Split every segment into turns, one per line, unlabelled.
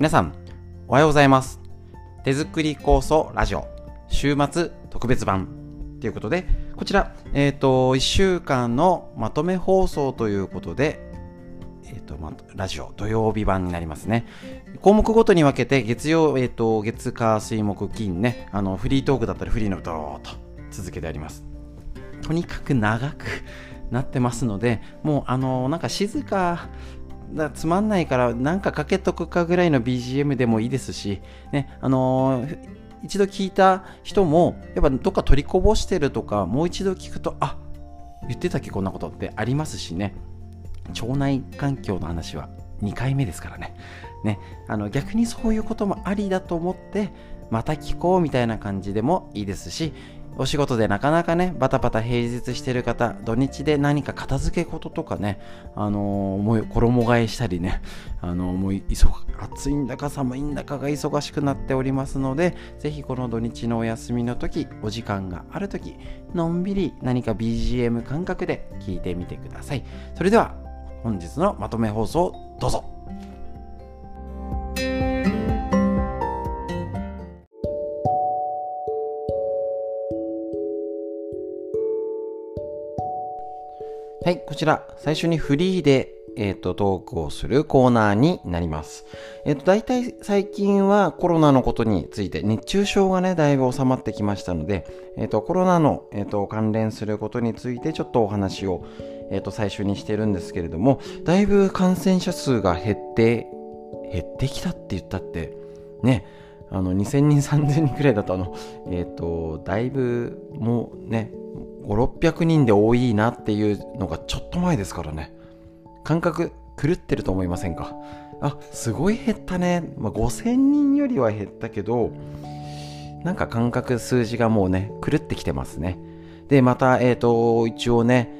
皆さん、おはようございます。手作り構想ラジオ、週末特別版ということで、こちら、えっ、ー、と、1週間のまとめ放送ということで、えっ、ー、と、ま、ラジオ、土曜日版になりますね。項目ごとに分けて、月曜、えっ、ー、と、月、火、水、木、金ね、あの、フリートークだったり、フリーのドーと続けてあります。とにかく長くなってますので、もう、あの、なんか静か、だつまんないからなんかかけとくかぐらいの BGM でもいいですし、ね、あのー、一度聞いた人も、やっぱどっか取りこぼしてるとか、もう一度聞くと、あ言ってたっけこんなことってありますしね、腸内環境の話は2回目ですからね。ね、あの逆にそういうこともありだと思って、また聞こうみたいな感じでもいいですし、お仕事でなかなかね、バタバタ平日してる方、土日で何か片付け事ととかね、あのー、もう衣替えしたりね、あのー、もう暑いんだか寒いんだかが忙しくなっておりますので、ぜひこの土日のお休みの時、お時間がある時、のんびり何か BGM 感覚で聞いてみてください。それでは、本日のまとめ放送、どうぞ。はい、こちら、最初にフリーで、えっ、ー、と、トークをするコーナーになります。えっ、ー、と、大体最近はコロナのことについて、熱中症がね、だいぶ収まってきましたので、えっ、ー、と、コロナの、えっと、関連することについて、ちょっとお話を、えっと、最初にしてるんですけれども、だいぶ感染者数が減って、減ってきたって言ったって、ね、あの、2000人、3000人くらいだと、あの、えっ、と、だいぶ、もうね、5600人で多いなっていうのがちょっと前ですからね。感覚狂ってると思いませんか？あすごい減ったね、まあ、5000人よりは減ったけどなんか感覚数字がもうね狂ってきてますね。でまたえっ、ー、と一応ね、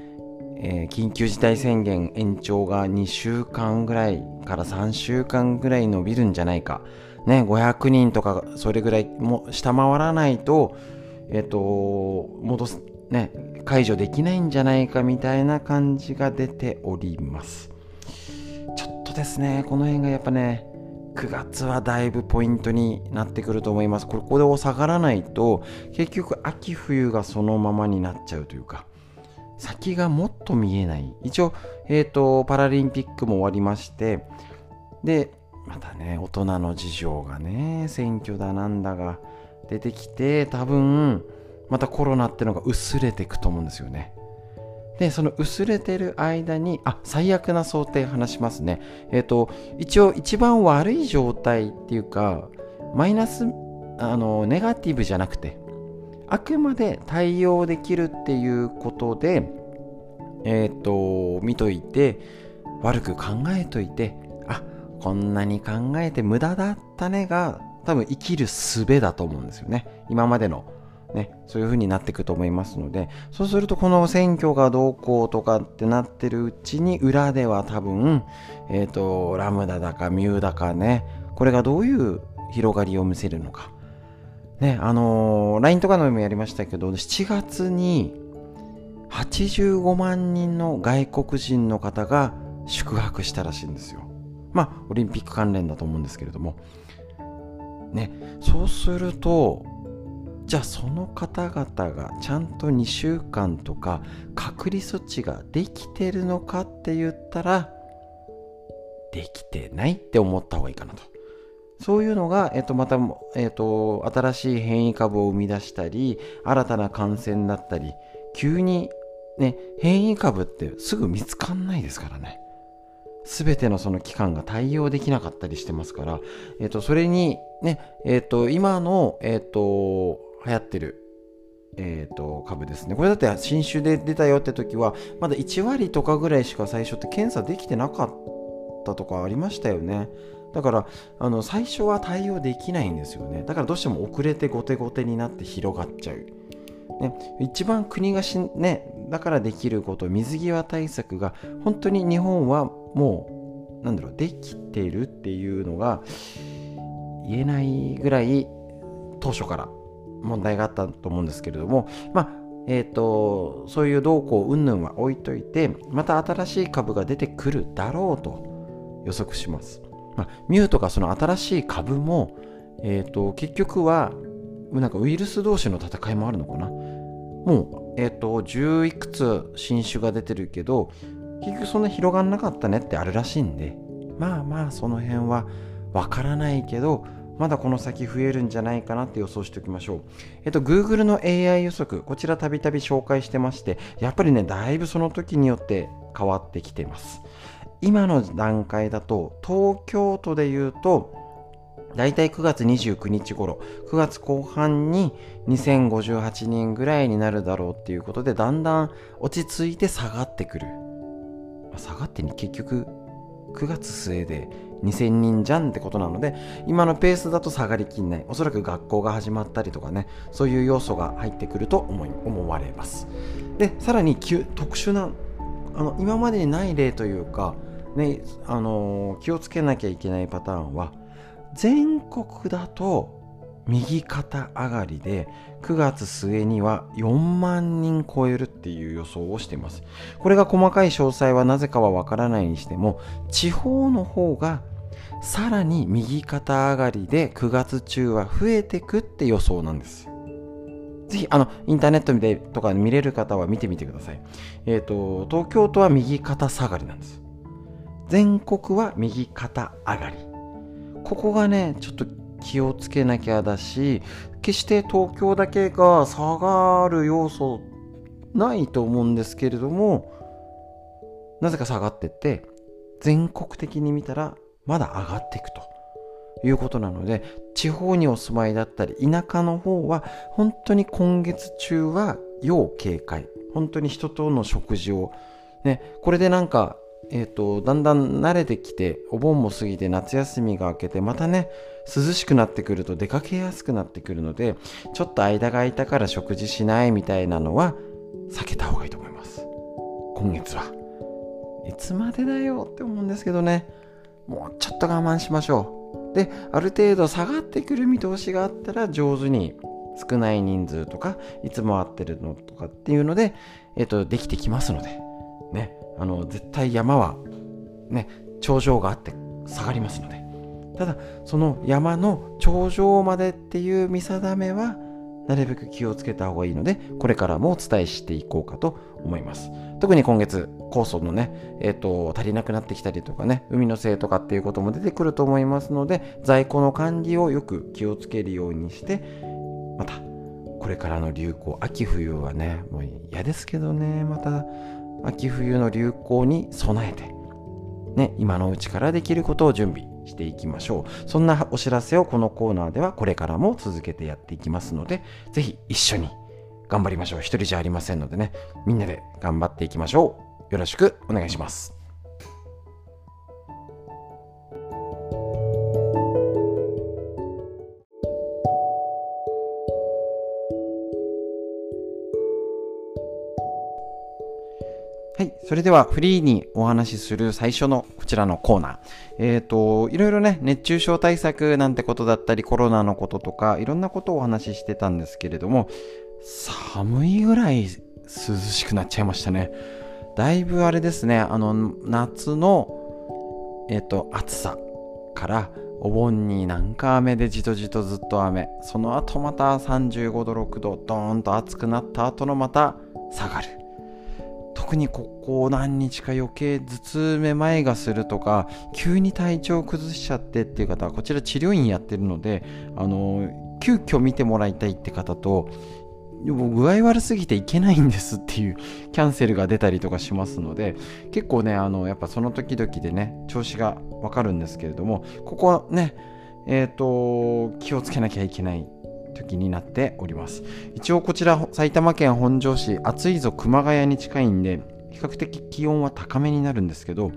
えー、緊急事態宣言延長が2週間ぐらいから3週間ぐらい伸びるんじゃないか。ね500人とかそれぐらいも下回らないとえっ、と戻すね、解除できないんじゃないかみたいな感じが出ております。ちょっとですね、この辺がやっぱね、9月はだいぶポイントになってくると思います。ここで下がらないと、結局秋冬がそのままになっちゃうというか、先がもっと見えない。一応、えっ、ー、と、パラリンピックも終わりまして、で、またね、大人の事情がね、選挙だなんだが出てきて、多分、またコロナってのが薄れていくと思うんですよね。で、その薄れてる間に、あ、最悪な想定話しますね。えっ、ー、と、一応一番悪い状態っていうか、マイナス、あの、ネガティブじゃなくて、あくまで対応できるっていうことで、えっ、ー、と、見といて、悪く考えといて、こんなに考えて無駄だったねが、多分生きる術だと思うんですよね。今までのね、そういう風になっていくと思いますので、そうするとこの選挙がどうこうとかってなってるうちに、裏では多分、えっ、ー、と、ラムダだかミューだかね、これがどういう広がりを見せるのか。ね、あのー、LINE とかのもやりましたけど、7月に85万人の外国人の方が宿泊したらしいんですよ。まあ、オリンピック関連だと思うんですけれども。ね、そうすると、じゃあその方々がちゃんと2週間とか隔離措置ができてるのかって言ったらできてないって思った方がいいかなと。そういうのが、えっと、また、えっと、新しい変異株を生み出したり、新たな感染だったり、急にね、変異株ってすぐ見つかんないですからね。すべてのその期間が対応できなかったりしてますから、えっと、それに、ね、えっと、今の、えっと、流行ってる、えーと、株ですね。これだって新種で出たよって時は、まだ1割とかぐらいしか最初って検査できてなかったとかありましたよね。だからあの最初は対応できないんですよね。だからどうしても遅れて後手後手になって広がっちゃう。ね、一番国がし、ね、だからできること水際対策が本当に日本はもうなんだろうできてるっていうのが言えないぐらい当初から問題があったと思うんですけれども、まあ、えーと、そういう動向云々は置いといてまた新しい株が出てくるだろうと予測します。まあ、ミューとかその新しい株も、えーと、結局はなんかウイルス同士の戦いもあるのかな。もう、えっ、ー、と10いくつ新種が出てるけど結局そんな広がんなかったねってあるらしいんでまあまあその辺はわからないけどまだこの先増えるんじゃないかなって予想しておきましょう。えっと、Google の AI 予測、こちらたびたび紹介してまして、やっぱりね、だいぶその時によって変わってきています。今の段階だと、東京都で言うと、だいたい9月29日頃、9月後半に2058人ぐらいになるだろうっていうことで、だんだん落ち着いて下がってくる。下がってに結局9月末で2000人じゃんってことなので今のペースだと下がりきんない。おそらく学校が始まったりとかねそういう要素が入ってくると思い思われます。でさらに特殊なあの今までにない例というか、ねあのー、気をつけなきゃいけないパターンは全国だと右肩上がりで9月末には4万人超えるっていう予想をしています。これが細かい詳細はなぜかはわからないにしても地方の方がさらに右肩上がりで9月中は増えてくって予想なんです。ぜひ、あの、インターネットでとか見れる方は見てみてください。えっ、ー、と、東京都は右肩下がりなんです。全国は右肩上がり。ここがね、ちょっと気をつけなきゃだし、決して東京だけが下がる要素ないと思うんですけれども、なぜか下がってって、全国的に見たらまだ上がっていくということなので地方にお住まいだったり田舎の方は本当に今月中は要警戒本当に人との食事をねこれでなんかえーと、だんだん慣れてきてお盆も過ぎて夏休みが明けてまたね涼しくなってくると出かけやすくなってくるのでちょっと間が空いたから食事しないみたいなのは避けた方がいいと思います。今月は。いつまでだよって思うんですけどね。もうちょっと我慢しましょう。で、ある程度下がってくる見通しがあったら上手に少ない人数とか、いつも会ってるのとかっていうので、えっ、と、できてきますので、ね、あの、絶対山は、ね、頂上があって下がりますので。ただ、その山の頂上までっていう見定めは、なるべく気をつけた方がいいので、これからもお伝えしていこうかと思います。特に今月、酵素のね、えっ、ー、と、足りなくなってきたりとかね、海のせいとかっていうことも出てくると思いますので、在庫の管理をよく気をつけるようにして、また、これからの流行、秋冬はね、もう嫌ですけどね、また、秋冬の流行に備えて、ね、今のうちからできることを準備していきましょう。そんなお知らせをこのコーナーではこれからも続けてやっていきますので、是非一緒に頑張りましょう。一人じゃありませんのでね、みんなで頑張っていきましょう。よろしくお願いします。はい。それではフリーにお話しする最初のこちらのコーナー。えっ、ー、と、いろいろね、熱中症対策なんてことだったり、コロナのこととか、いろんなことをお話ししてたんですけれども、寒いぐらい涼しくなっちゃいましたね。だいぶあれですね、あの、夏の、えっ、ー、と、暑さからお盆になんか雨でじとじとずっと雨。その後また35度、6度、ドーンと暑くなった後のまた下がる。特にここ何日か余計頭痛めまいがするとか急に体調を崩しちゃってっていう方はこちら治療院やってるのであの急遽見てもらいたいって方と具合悪すぎていけないんですっていう キャンセルが出たりとかしますので結構ねあのやっぱその時々でね調子がわかるんですけれどもここはねえっ、ー、と気をつけなきゃいけない時になっております。一応こちら埼玉県本庄市暑いぞ熊谷に近いんで比較的気温は高めになるんですけど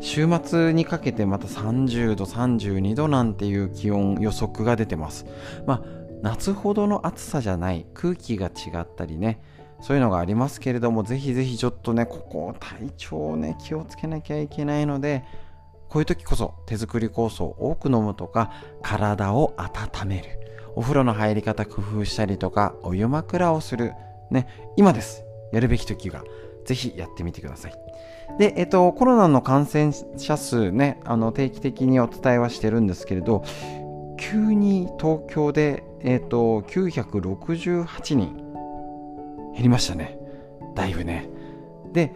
週末にかけてまた30度32度なんていう気温予測が出てます。まあ夏ほどの暑さじゃない空気が違ったりねそういうのがありますけれどもぜひぜひちょっとねここ体調をね気をつけなきゃいけないのでこういう時こそ手作り酵素を多く飲むとか体を温める。お風呂の入り方工夫したりとかお湯枕をするね今ですやるべき時がぜひやってみてくださいで、えっと、コロナの感染者数ね、あの定期的にお伝えはしてるんですけれど、急に東京で、えっと、968人減りましたね。だいぶね。で、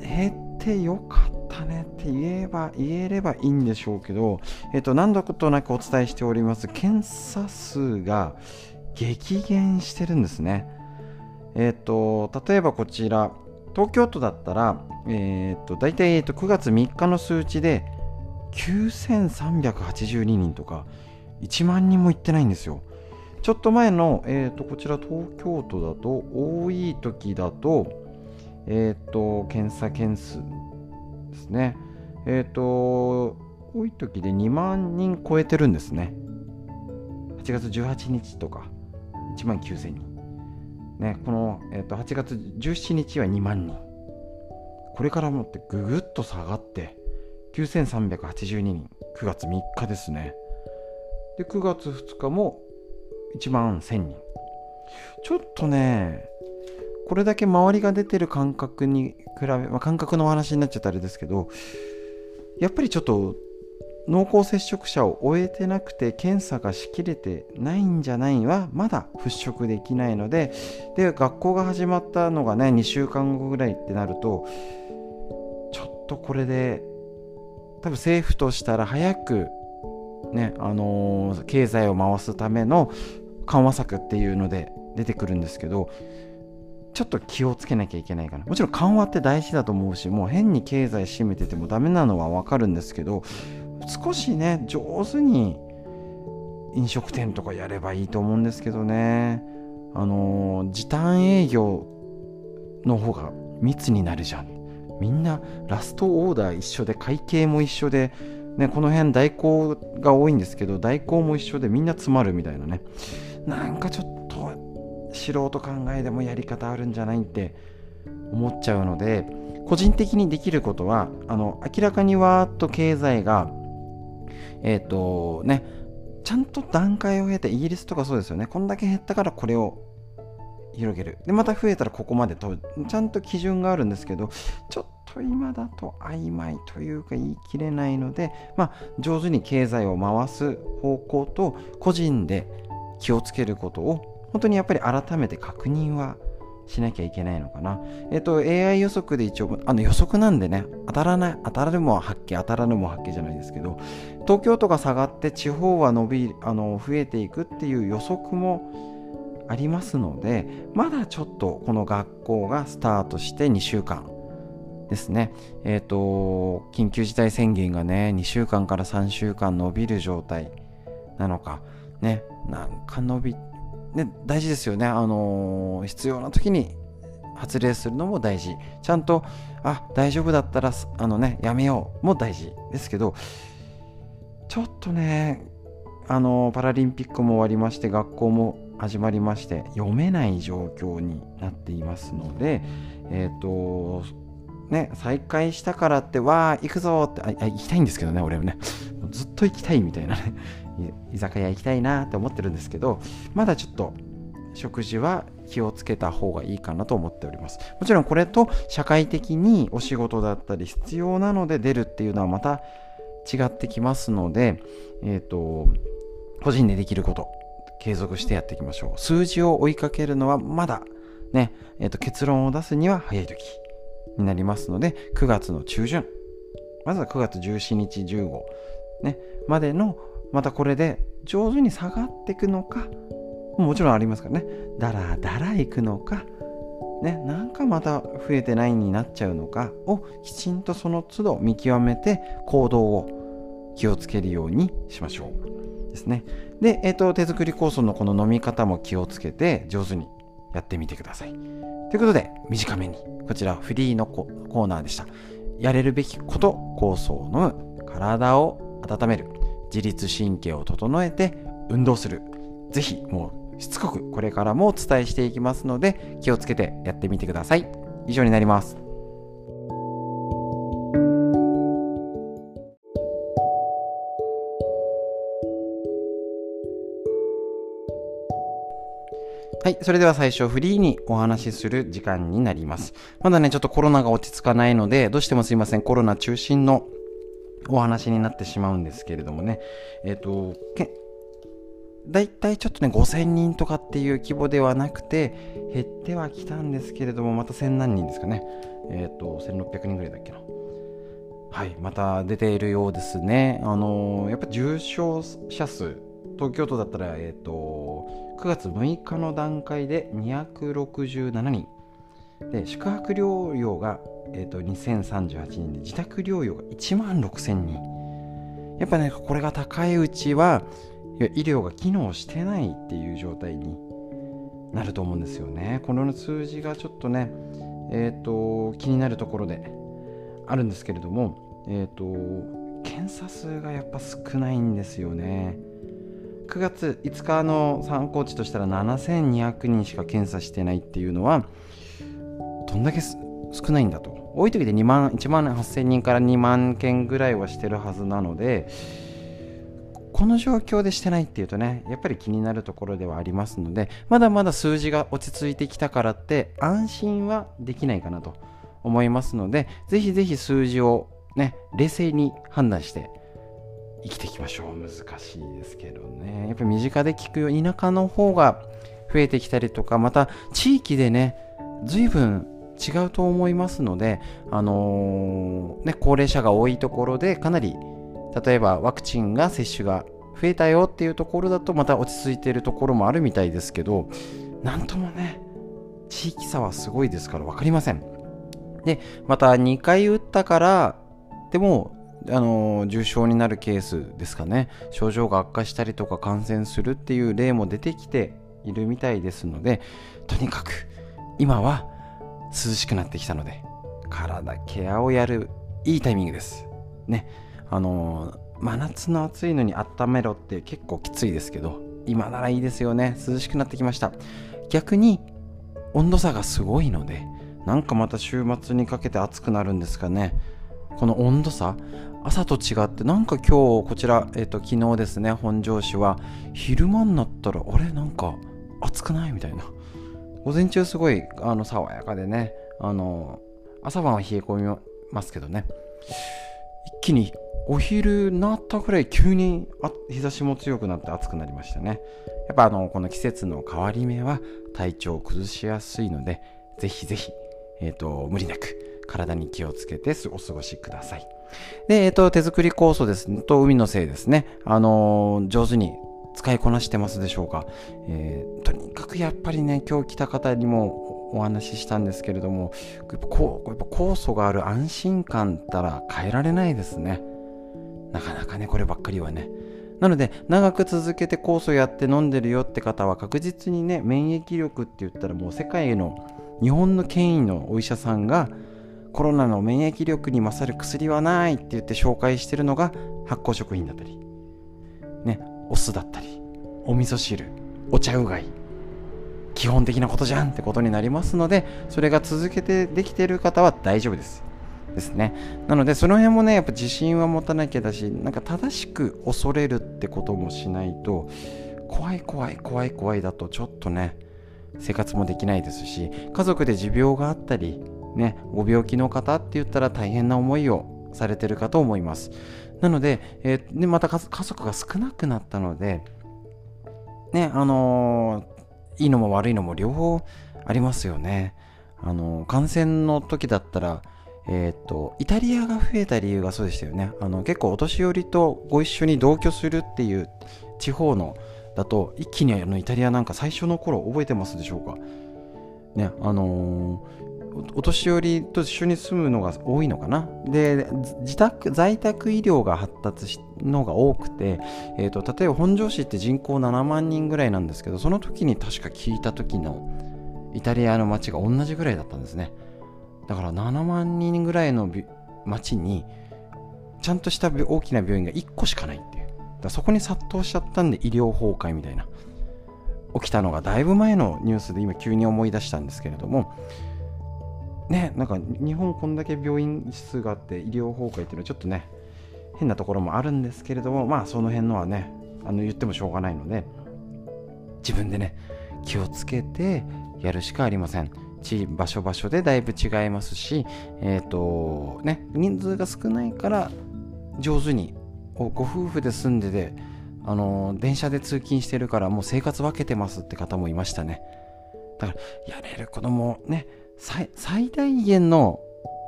減ってよかったたねって言えば、言えればいいんでしょうけど、えっと、何度となくお伝えしております、検査数が激減してるんですね。えっと、例えばこちら、東京都だったら、えっと、大体、えっと、9月3日の数値で9382人とか、1万人も行ってないんですよ。ちょっと前の、えーと、こちら東京都だと多い時だと,、えーと、検査件数ですね。えっ、ー、と多い時で2万人超えてるんですね。8月18日とか1万9000人。ねこの、えーと、8月17日は2万人。これからもってぐぐっと下がって9382人。9月3日ですね。で9月2日も1万1000人。ちょっとねこれだけ周りが出てる感覚に比べ、まあ、感覚のお話になっちゃったあれですけどやっぱりちょっと濃厚接触者を終えてなくて検査がしきれてないんじゃないはまだ払拭できないのでで学校が始まったのがね2週間後ぐらいってなるとちょっとこれで多分政府としたら早くねあのー、経済を回すための緩和策っていうので出てくるんですけどちょっと気をつけなきゃいけないかな。もちろん緩和って大事だと思うしもう変に経済締めててもダメなのはわかるんですけど少しね上手に飲食店とかやればいいと思うんですけどね。あのー、時短営業の方が密になるじゃん。みんなラストオーダー一緒で会計も一緒でね、この辺代行が多いんですけど代行も一緒でみんな詰まるみたいなね。なんかちょっと素人考えでもやり方あるんじゃないって思っちゃうので個人的にできることはあの明らかにわーっと経済がえっ、ー、とねちゃんと段階を経てイギリスとかそうですよね。こんだけ減ったからこれを広げる。でまた増えたらここまでとちゃんと基準があるんですけどちょっと今だと曖昧というか言い切れないのでまあ上手に経済を回す方向と個人で気をつけることを本当にやっぱり改めて確認はしなきゃいけないのかな。えっ、と、AI 予測で一応、あの予測なんでね、当たらない、当たるも発見、当たらぬも発見じゃないですけど、東京都が下がって地方は伸び、あの、増えていくっていう予測もありますので、まだちょっとこの学校がスタートして2週間ですね。えっ、と、緊急事態宣言がね、2週間から3週間伸びる状態なのか、ね、なんか伸び、ね、大事ですよね。あのー、必要な時に発令するのも大事。ちゃんと、あ、大丈夫だったら、あのね、やめようも大事ですけど、ちょっとね、あの、パラリンピックも終わりまして、学校も始まりまして、読めない状況になっていますので、えっ、ー、と、ね、再開したからって、わあ、行くぞってあ、行きたいんですけどね、俺はね。ずっと行きたいみたいなね。居酒屋行きたいなって思ってるんですけどまだちょっと食事は気をつけた方がいいかなと思っておりますもちろんこれと社会的にお仕事だったり必要なので出るっていうのはまた違ってきますのでえっ、ー、と個人でできること継続してやっていきましょう数字を追いかけるのはまだね、えー、と結論を出すには早い時になりますので9月の中旬まずは9月17日15ねまでのまたこれで上手に下がっていくのかもちろんありますからね。だらだらいくのかねなんかまた増えてないになっちゃうのかをきちんとその都度見極めて行動を気をつけるようにしましょう。ですね。で、えーと、手作り酵素のこの飲み方も気をつけて上手にやってみてください。ということで短めにこちらフリーのコーナーでした。やれるべきこと酵素を飲む。体を温める自律神経を整えて運動する。ぜひもうしつこくこれからもお伝えしていきますので気をつけてやってみてください。以上になります。はい。それでは最初フリーにお話しする時間になります。まだね、ちょっとコロナが落ち着かないので、どうしてもすいません。コロナ中心のお話になってしまうんですけれどもね。えっ、ー、と、大体ちょっとね、5000人とかっていう規模ではなくて、減ってはきたんですけれども、また1000何人ですかね。えっ、ー、と、1600人ぐらいだっけな。はい、また出ているようですね。あのー、やっぱ重症者数、東京都だったら、えっ、ー、と、9月6日の段階で267人。で、宿泊療養が、えーと、2038人で、自宅療養が1万6000人。やっぱね、これが高いうちは、医療が機能してないっていう状態になると思うんですよね。この数字がちょっとね、えっ、ー、と、気になるところであるんですけれども、えっ、ー、と、検査数がやっぱ少ないんですよね。9月5日の参考値としたら7200人しか検査してないっていうのはどんだけ少ないんだと。多い時で2万1万8000人から2万件ぐらいはしてるはずなのでこの状況でしてないっていうとねやっぱり気になるところではありますのでまだまだ数字が落ち着いてきたからって安心はできないかなと思いますのでぜひぜひ数字をね冷静に判断して生きていきましょう。難しいですけどね。やっぱ身近で聞くよ田舎の方が増えてきたりとかまた地域でね随分違うと思いますので、あのー、ね、高齢者が多いところでかなり例えばワクチンが接種が増えたよっていうところだとまた落ち着いているところもあるみたいですけどなんともね地域差はすごいですから分かりません。でまた2回打ったからでもあの重症になるケースですかね。症状が悪化したりとか感染するっていう例も出てきているみたいですのでとにかく今は涼しくなってきたので体ケアをやるいいタイミングです。ね。あの真夏の暑いのに温めろって結構きついですけど今ならいいですよね。涼しくなってきました。逆に温度差がすごいのでなんかまた週末にかけて暑くなるんですかね。この温度差朝と違ってなんか今日こちら、えっ、ー、と昨日ですね本庄市は昼間になったらあれ？なんか暑くない？みたいな。午前中すごいあの爽やかでねあの朝晩は冷え込みますけどね一気にお昼になったぐらい急に日差しも強くなって暑くなりましたねやっぱあのこの季節の変わり目は体調を崩しやすいのでぜひぜひ、えーと無理なく体に気をつけてお過ごしください。で、えっ、と、手作り酵素です、と海のせいですね。あのー、上手に使いこなしてますでしょうか？えー、とにかくやっぱりね、今日来た方にもお話ししたんですけれども、やっぱこうやっぱ酵素がある安心感ったら変えられないですね。なかなかね、こればっかりはね。なので、長く続けて酵素やって飲んでるよって方は確実にね、免疫力って言ったらもう世界の日本の権威のお医者さんがコロナの免疫力に勝る薬はないって言って紹介してるのが発酵食品だったり、ね、お酢だったり、お味噌汁、お茶うがい、基本的なことじゃんってことになりますので、それが続けてできてる方は大丈夫です。ですね。なので、その辺もね、やっぱ自信は持たなきゃだし、なんか正しく恐れるってこともしないと、怖い怖い怖い怖いだとちょっとね、生活もできないですし、家族で持病があったり、ね、ご病気の方って言ったら大変な思いをされてるかと思います。なので、えー、でまた家族が少なくなったので、ね、あのー、いいのも悪いのも両方ありますよね。あのー、感染の時だったら、えっ、と、イタリアが増えた理由がそうでしたよね。あの、結構お年寄りとご一緒に同居するっていう地方のだと、一気にあのイタリアなんか最初の頃覚えてますでしょうか？ね、あのお年寄りと一緒に住むのが多いのかな？で自宅在宅医療が発達しのが多くて、えーと、例えば本庄市って人口7万人ぐらいなんですけどその時に確か聞いた時のイタリアの町が同じぐらいだったんですね。だから7万人ぐらいの町にちゃんとした大きな病院が1個しかないっていう。だそこに殺到しちゃったんで医療崩壊みたいな。起きたのがだいぶ前のニュースで今急に思い出したんですけれどもね、なんか日本こんだけ病院数があって医療崩壊っていうのはちょっとね、変なところもあるんですけれども、まあその辺のはね、あの言ってもしょうがないので、自分でね、気をつけてやるしかありません。地場所場所でだいぶ違いますし、えっ、ー、とね、人数が少ないから上手にご夫婦で住んでて、あの電車で通勤してるからもう生活分けてますって方もいましたね。だからやれる子供ね最大限の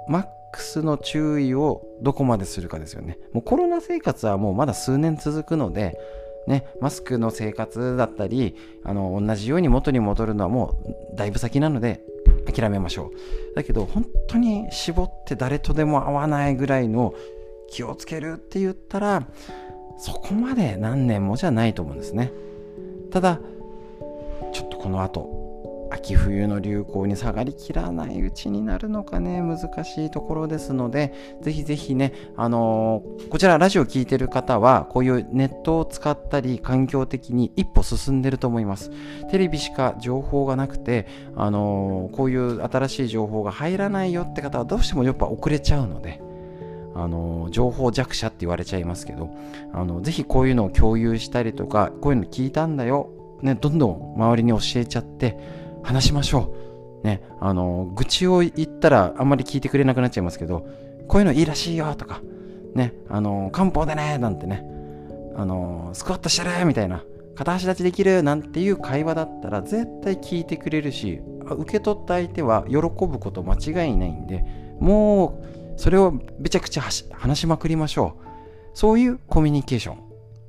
マックスの注意をどこまでするかですよね。もうコロナ生活はもうまだ数年続くので、ね、マスクの生活だったり、あの、同じように元に戻るのはもうだいぶ先なので、諦めましょう。だけど、本当に絞って誰とでも会わないぐらいの気をつけるって言ったら、そこまで何年もじゃないと思うんですね。ただ、ちょっとこの後、秋冬の流行に下がりきらないうちになるのかね難しいところですのでぜひぜひねあのー、こちらラジオ聴いてる方はこういうネットを使ったり環境的に一歩進んでると思います。テレビしか情報がなくてあのー、こういう新しい情報が入らないよって方はどうしてもやっぱ遅れちゃうのであの情報弱者って言われちゃいますけどあのぜひこういうのを共有したりとかこういうの聞いたんだよね、どんどん周りに教えちゃって話しましょう。ね、あの、愚痴を言ったらあんまり聞いてくれなくなっちゃいますけど、こういうのいいらしいよとか、ね、あの、漢方でね、なんてね、あの、スクワットしてるみたいな、片足立ちできるなんていう会話だったら絶対聞いてくれるし、受け取った相手は喜ぶこと間違いないんで、もう、それをめちゃくちゃ話しまくりましょう。そういうコミュニケーション、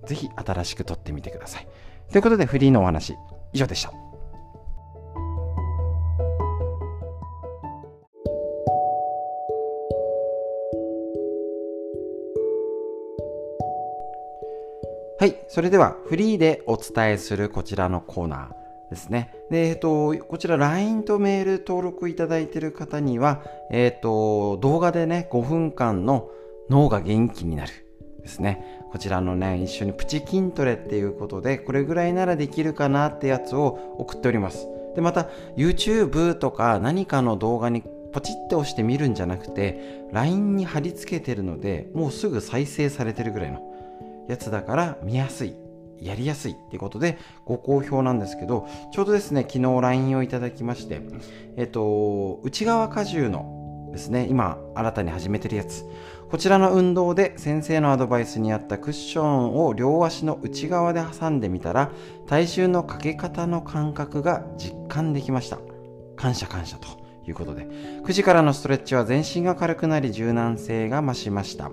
ぜひ新しく取ってみてください。ということで、フリーのお話、以上でした。はい。それでは、フリーでお伝えするこちらのコーナーですね。で、えっと、こちら LINE とメール登録いただいている方には、えっと、動画でね、5分間の脳が元気になる。ですね。こちらのね、一緒にプチ筋トレっていうことで、これぐらいならできるかなってやつを送っております。で、また、YouTube とか何かの動画にポチって押して見るんじゃなくて、LINE に貼り付けてるので、もうすぐ再生されてるぐらいの。やつだから見やすいやりやすいってことでご好評なんですけどちょうどですね昨日 LINE をいただきましてえっと内側荷重のですね今新たに始めてるやつ。こちらの運動で先生のアドバイスにあったクッションを両足の内側で挟んでみたら体重のかけ方の感覚が実感できました。感謝感謝ということで。9時からのストレッチは全身が軽くなり柔軟性が増しました。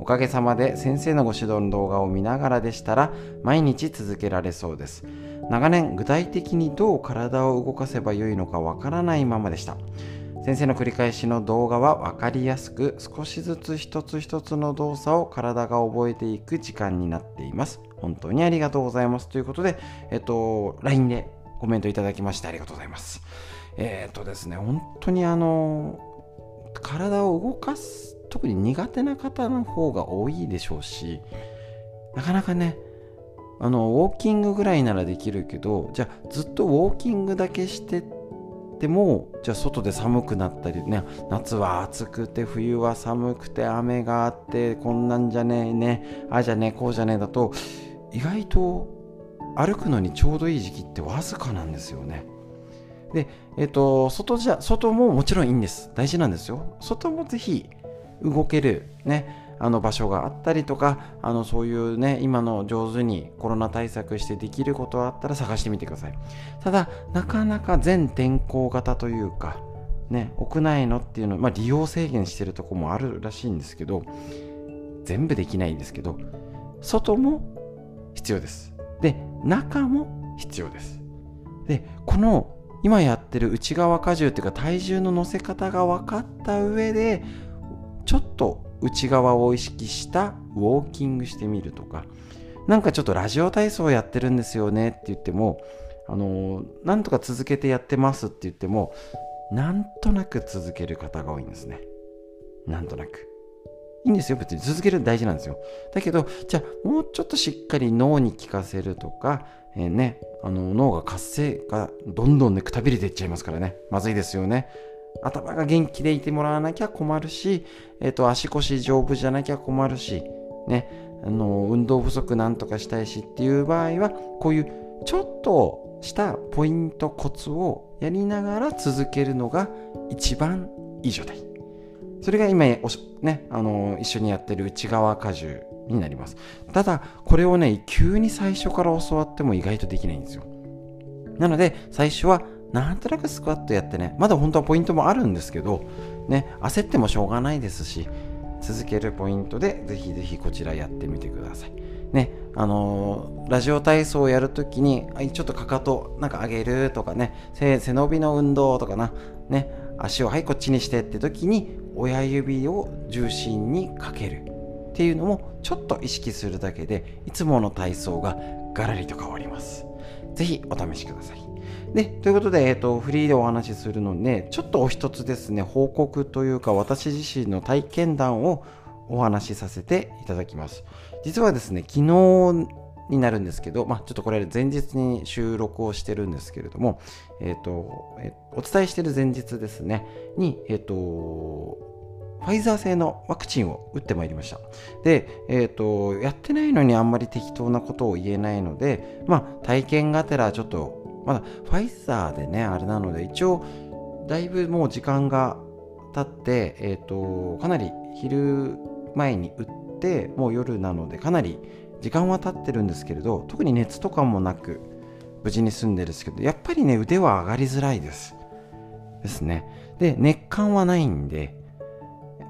おかげさまで先生のご指導の動画を見ながらでしたら毎日続けられそうです。長年具体的にどう体を動かせばよいのかわからないままでした。先生の繰り返しの動画は分かりやすく少しずつ一つ一つの動作を体が覚えていく時間になっています。本当にありがとうございます。ということで、えっと、LINE でコメントいただきましてありがとうございます。えっとですね、本当にあの、体を動かす特に苦手な方の方が多いでしょうしなかなかねあのウォーキングぐらいならできるけどじゃあずっとウォーキングだけしててもじゃあ外で寒くなったりね夏は暑くて冬は寒くて雨があってこんなんじゃねえねあじゃねえこうじゃねえだと意外と歩くのにちょうどいい時期ってわずかなんですよね。で、えっ、ー、と、外じゃ、外ももちろんいいんです。大事なんですよ。外もぜひ動けるねあの場所があったりとかあのそういうね今の上手にコロナ対策してできることがあったら探してみてください。ただなかなか全天候型というかね屋内のっていうのまあ利用制限してるとこもあるらしいんですけど全部できないんですけど外も必要です。で中も必要です。でこの今やってる内側荷重っていうか体重の乗せ方が分かった上でちょっと内側を意識したウォーキングしてみるとかなんかちょっとラジオ体操やってるんですよねって言ってもあのなんとか続けてやってますって言ってもなんとなく続ける方が多いんですね。なんとなく。いいんですよ。別に続けるの大事なんですよ。だけどじゃあもうちょっとしっかり脳に効かせるとか、えー、ねあの脳が活性化どんどんねくたびれていっちゃいますからね。まずいですよね。頭が元気でいてもらわなきゃ困るし、えっ、ー、と、足腰丈夫じゃなきゃ困るし、ね、あの、運動不足なんとかしたいしっていう場合は、こういうちょっとしたポイントコツをやりながら続けるのが一番いい状態。それが今ね、あの一緒にやってる内側荷重になります。ただこれをね急に最初から教わっても意外とできないんですよ。なので最初はなんとなくスクワットやってね。まだ本当はポイントもあるんですけどね焦ってもしょうがないですし続けるポイントでぜひぜひこちらやってみてください。ねあのー、ラジオ体操をやるときにちょっとかかとなんか上げるとかね背伸びの運動とかな。ね足をはいこっちにしてって時に親指を重心にかけるっていうのもちょっと意識するだけでいつもの体操がガラリと変わります。ぜひお試しください。で、ということで、えっ、ー、と、フリーでお話しするので、ちょっとお一つですね、報告というか、私自身の体験談をお話しさせていただきます。実はですね、昨日になるんですけど、まあ、ちょっとこれ前日に収録をしてるんですけれども、えっ、ー、と、えお伝えしてる前日ですね、に、えっ、と、ファイザー製のワクチンを打ってまいりました。で、えっ、と、やってないのにあんまり適当なことを言えないので、まあ、体験がてらちょっと、まだファイザーでね、あれなので、一応、だいぶもう時間が経って、えっ、ー、と、かなり昼前に打って、もう夜なので、かなり時間は経ってるんですけれど、特に熱とかもなく、無事に済んでるんですけど、やっぱりね、腕は上がりづらいです。ですね。で、熱感はないんで、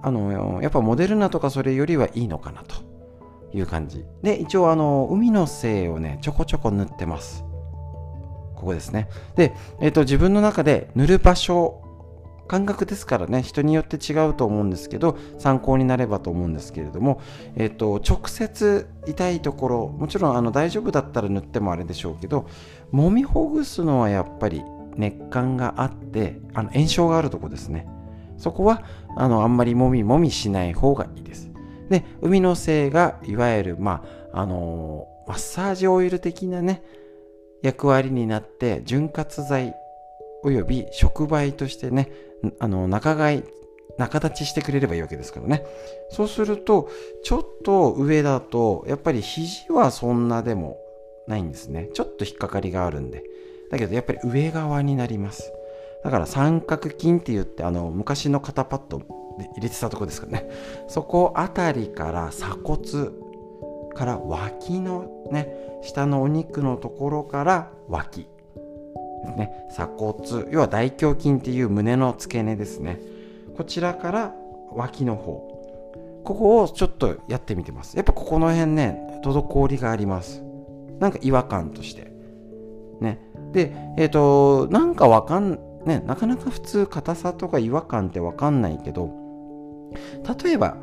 あの、やっぱモデルナとかそれよりはいいのかなという感じ。で、一応あの、海の精をね、ちょこちょこ塗ってます。ここですね。で、えっ、ー、と、自分の中で塗る場所、感覚ですからね、人によって違うと思うんですけど、参考になればと思うんですけれども、えっ、ー、と、直接痛いところ、もちろんあの大丈夫だったら塗ってもあれでしょうけど、揉みほぐすのはやっぱり熱感があって、あの炎症があるとこですね。そこはあのあんまりもみもみしない方がいいです。で、海の精がいわゆる、まあ、あの、マッサージオイル的なね、役割になって潤滑剤および触媒としてね、あの、中買い、仲立ちしてくれればいいわけですからね。そうすると、ちょっと上だと、やっぱり肘はそんなでもないんですね。ちょっと引っかかりがあるんで。だけど、やっぱり上側になります。だから三角筋って言ってあの昔の肩パッド入れてたとこですかねそこあたりから鎖骨から脇のね下のお肉のところから脇。ですね鎖骨。要は大胸筋っていう胸の付け根ですね。こちらから脇の方。ここをちょっとやってみてます。やっぱここの辺ね滞りがあります。なんか違和感として。ね。でえっ、ー、となんかわかんね、なかなか普通硬さとか違和感って分かんないけど例えば、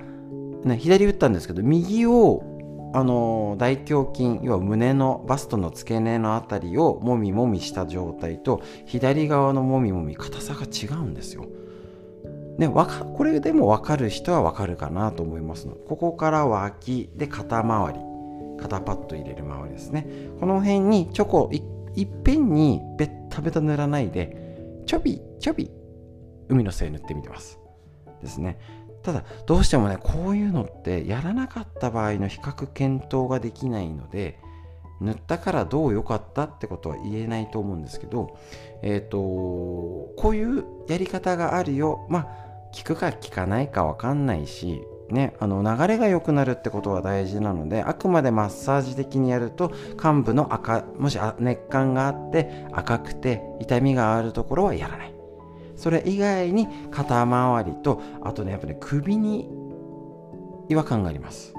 ね、左打ったんですけど右をあの大胸筋要は胸のバストの付け根の辺りをもみもみした状態と左側のもみもみ硬さが違うんですよ。ね、かこれでも分かる人は分かるかなと思いますの。ここからは脇で肩周り肩パッド入れる周りですね。この辺にチョコいいっぺんにベッタベタ塗らないでちょびちょび海の精塗ってみてます。ですね。ただどうしてもねこういうのってやらなかった場合の比較検討ができないので塗ったからどう良かったってことは言えないと思うんですけどえっ、ー、とこういうやり方があるよ。まあ効くか効かないか分かんないしね、あの流れが良くなるってことは大事なのであくまでマッサージ的にやると患部の赤もし熱感があって赤くて痛みがあるところはやらない。それ以外に肩周りとあとねやっぱね首に違和感があります。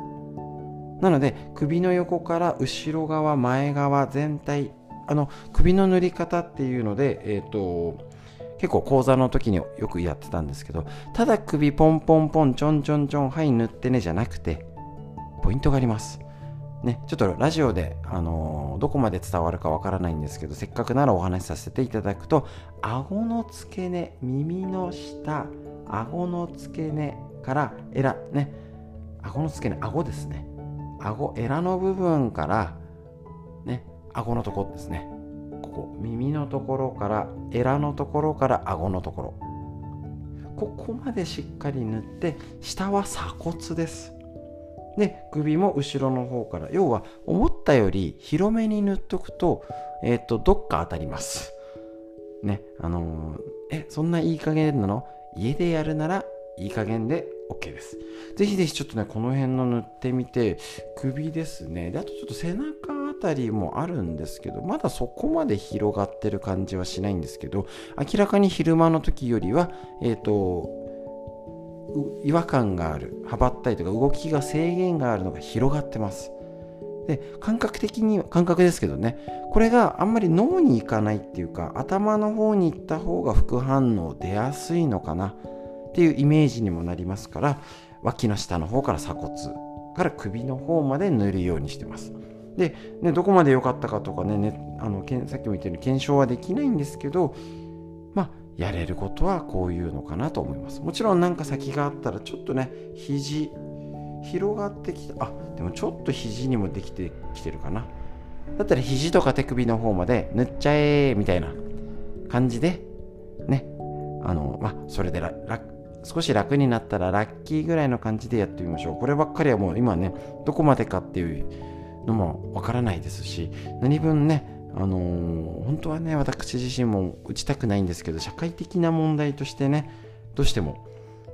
なので首の横から後ろ側前側全体あの首の塗り方っていうのでえっ、ー、と結構講座の時によくやってたんですけどただ首ポンポンポンちょんちょんちょんはい塗ってねじゃなくてポイントがあります。ね、ちょっとラジオで、あのー、どこまで伝わるかわからないんですけどせっかくならお話しさせていただくと顎の付け根耳の下顎の付け根からエラね顎の付け根顎ですね。顎エラの部分からね顎のとこですね。ここ耳のところからエラのところから顎のところ。ここまでしっかり塗って下は鎖骨です。で首も後ろの方から要は思ったより広めに塗っとくと、えっ、と、どっか当たります。ね、あのー、え、そんないい加減なの？家でやるならいい加減で OK です。ぜひぜひちょっとね、この辺の塗ってみて、首ですね。で、あとちょっと背中あたりもあるんですけど、まだそこまで広がってる感じはしないんですけど、明らかに昼間の時よりは、えっ、ー、と、違和感がある、幅ったりとか動きが制限があるのが広がってます。で感覚的に感覚ですけどねこれがあんまり脳に行かないっていうか頭の方に行った方が副反応出やすいのかなっていうイメージにもなりますから脇の下の方から鎖骨から首の方まで塗るようにしてますで、ね、どこまで良かったかとかねねあのさっきも言ったように検証はできないんですけどやれることはこういうのかなと思います。もちろん何か先があったらちょっとね肘広がってきた。あでもちょっと肘にもできてきてるかな。だったら肘とか手首の方まで塗っちゃえみたいな感じでね。あのまあそれで少し楽になったらラッキーぐらいの感じでやってみましょう。こればっかりはもう今ねどこまでかっていうのもわからないですし何分ねあのー、本当はね私自身も打ちたくないんですけど社会的な問題としてねどうしても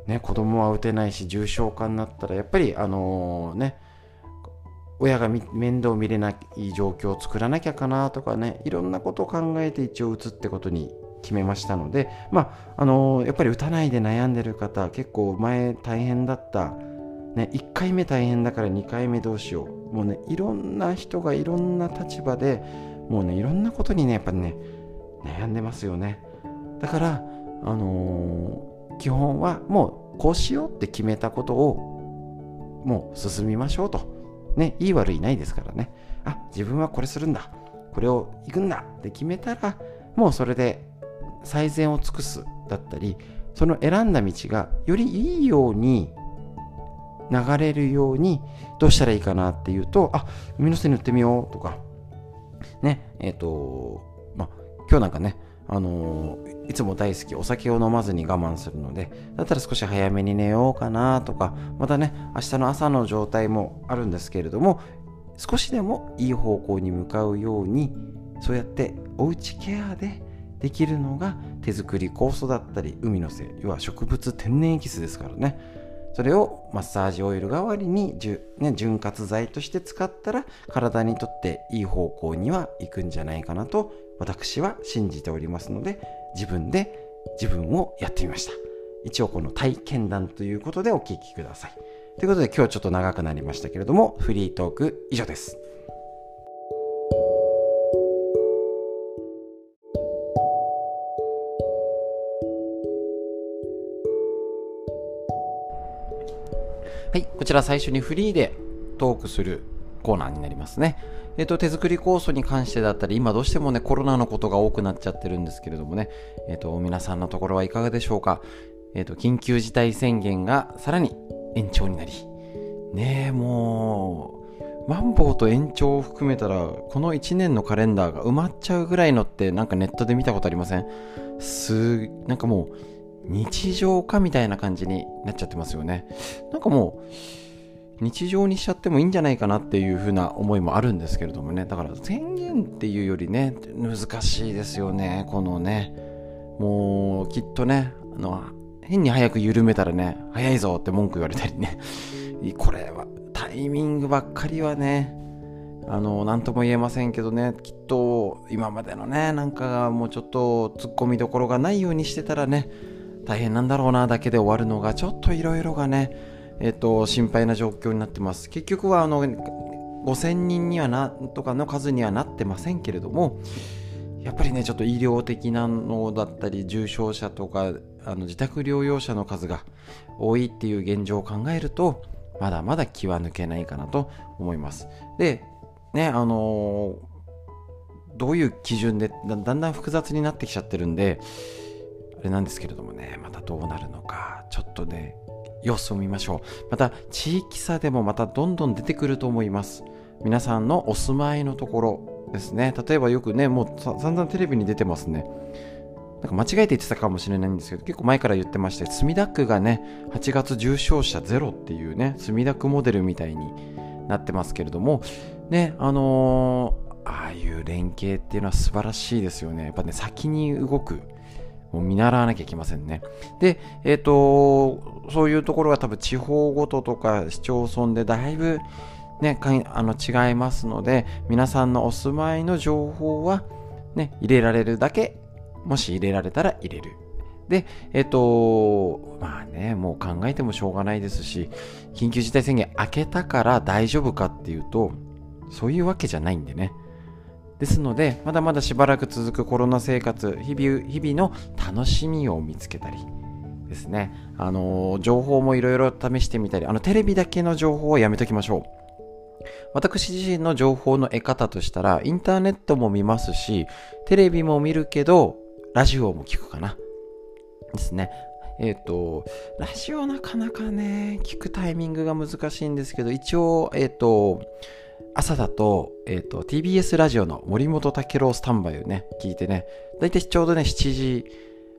ね、子供は打てないし重症化になったらやっぱりあのー、ね親が面倒見れない状況を作らなきゃかなとかねいろんなことを考えて一応打つってことに決めましたのでまああのー、やっぱり打たないで悩んでる方結構前大変だったね、1回目大変だから2回目どうしようもうねいろんな人がいろんな立場でもうねいろんなことにねやっぱりね悩んでますよねだからあのー基本はもうこうしようって決めたことをもう進みましょうと。ね、いい悪いないですからね。あ、自分はこれするんだ。これを行くんだって決めたら、もうそれで最善を尽くすだったり、その選んだ道がよりいいように流れるようにどうしたらいいかなっていうと、あ、海の背に塗ってみようとか、ね、えっ、ー、と、まあ、今日なんかね、あのー、いつも大好きお酒を飲まずに我慢するのでだったら少し早めに寝ようかなとかまたね明日の朝の状態もあるんですけれども少しでもいい方向に向かうようにそうやっておうちケアでできるのが手作り酵素だったり海のせい要は植物天然エキスですからね。それをマッサージオイル代わりに、ね、潤滑剤として使ったら体にとっていい方向には行くんじゃないかなと私は信じておりますので自分で自分をやってみました。一応この体験談ということでお聞きください。ということで今日ちょっと長くなりましたけれどもフリートーク以上です。はい、こちら最初にフリーでトークするコーナーになりますね。えっ、と、手作り酵素に関してだったり、今どうしてもね、コロナのことが多くなっちゃってるんですけれどもね、えっ、と、皆さんのところはいかがでしょうか。えっ、と、緊急事態宣言がさらに延長になり、ねえ、もう、マンボウと延長を含めたら、この1年のカレンダーが埋まっちゃうぐらいのって、なんかネットで見たことありません？すー、なんかもう、日常化みたいな感じになっちゃってますよね。なんかもう、日常にしちゃってもいいんじゃないかなっていう風な思いもあるんですけれどもね。だから宣言っていうよりね難しいですよねこのね。もうきっとねあの変に早く緩めたらね早いぞって文句言われたりね。これはタイミングばっかりはねあの何とも言えませんけどね。きっと今までのねなんかもうちょっと突っ込みどころがないようにしてたらね大変なんだろうなだけで終わるのがちょっといろいろがねえっと、心配な状況になってます。結局はあの5000人にはなとかの数にはなってませんけれども、やっぱりね、ちょっと医療的なのだったり、重症者とか、あの自宅療養者の数が多いっていう現状を考えると、まだまだ気は抜けないかなと思います。で、ね、あの、どういう基準でだんだん複雑になってきちゃってるんで、れなんですけれどもね、またどうなるのか、ちょっとね、様子を見ましょう。また、地域差でもまたどんどん出てくると思います。皆さんのお住まいのところですね。例えばよくね、もう散々テレビに出てますね。なんか間違えて言ってたかもしれないんですけど、結構前から言ってまして、墨田区がね、8月重症者ゼロっていうね、墨田区モデルみたいになってますけれども、ね、あのー、ああいう連携っていうのは素晴らしいですよね。やっぱね、先に動く。もう見習わなきゃいけませんね。で、えっ、ー、と、そういうところが多分地方ごととか市町村でだいぶね、あの違いますので、皆さんのお住まいの情報はね、入れられるだけ、もし入れられたら入れる。で、えっ、ー、と、まあね、もう考えてもしょうがないですし、緊急事態宣言明けたから大丈夫かっていうと、そういうわけじゃないんでね。ですので、まだまだしばらく続くコロナ生活、日々日々の楽しみを見つけたりですね。あの、情報もいろいろ試してみたり、あの、テレビだけの情報はやめときましょう。私自身の情報の得方としたら、インターネットも見ますし、テレビも見るけど、ラジオも聞くかな。ですね。えっ、ー、と、ラジオなかなかね、聞くタイミングが難しいんですけど、一応、えっ、ー、と、朝だと、えっ、ー、と、TBS ラジオの森本武郎スタンバイをね、聞いてね、だいたいちょうどね、7時、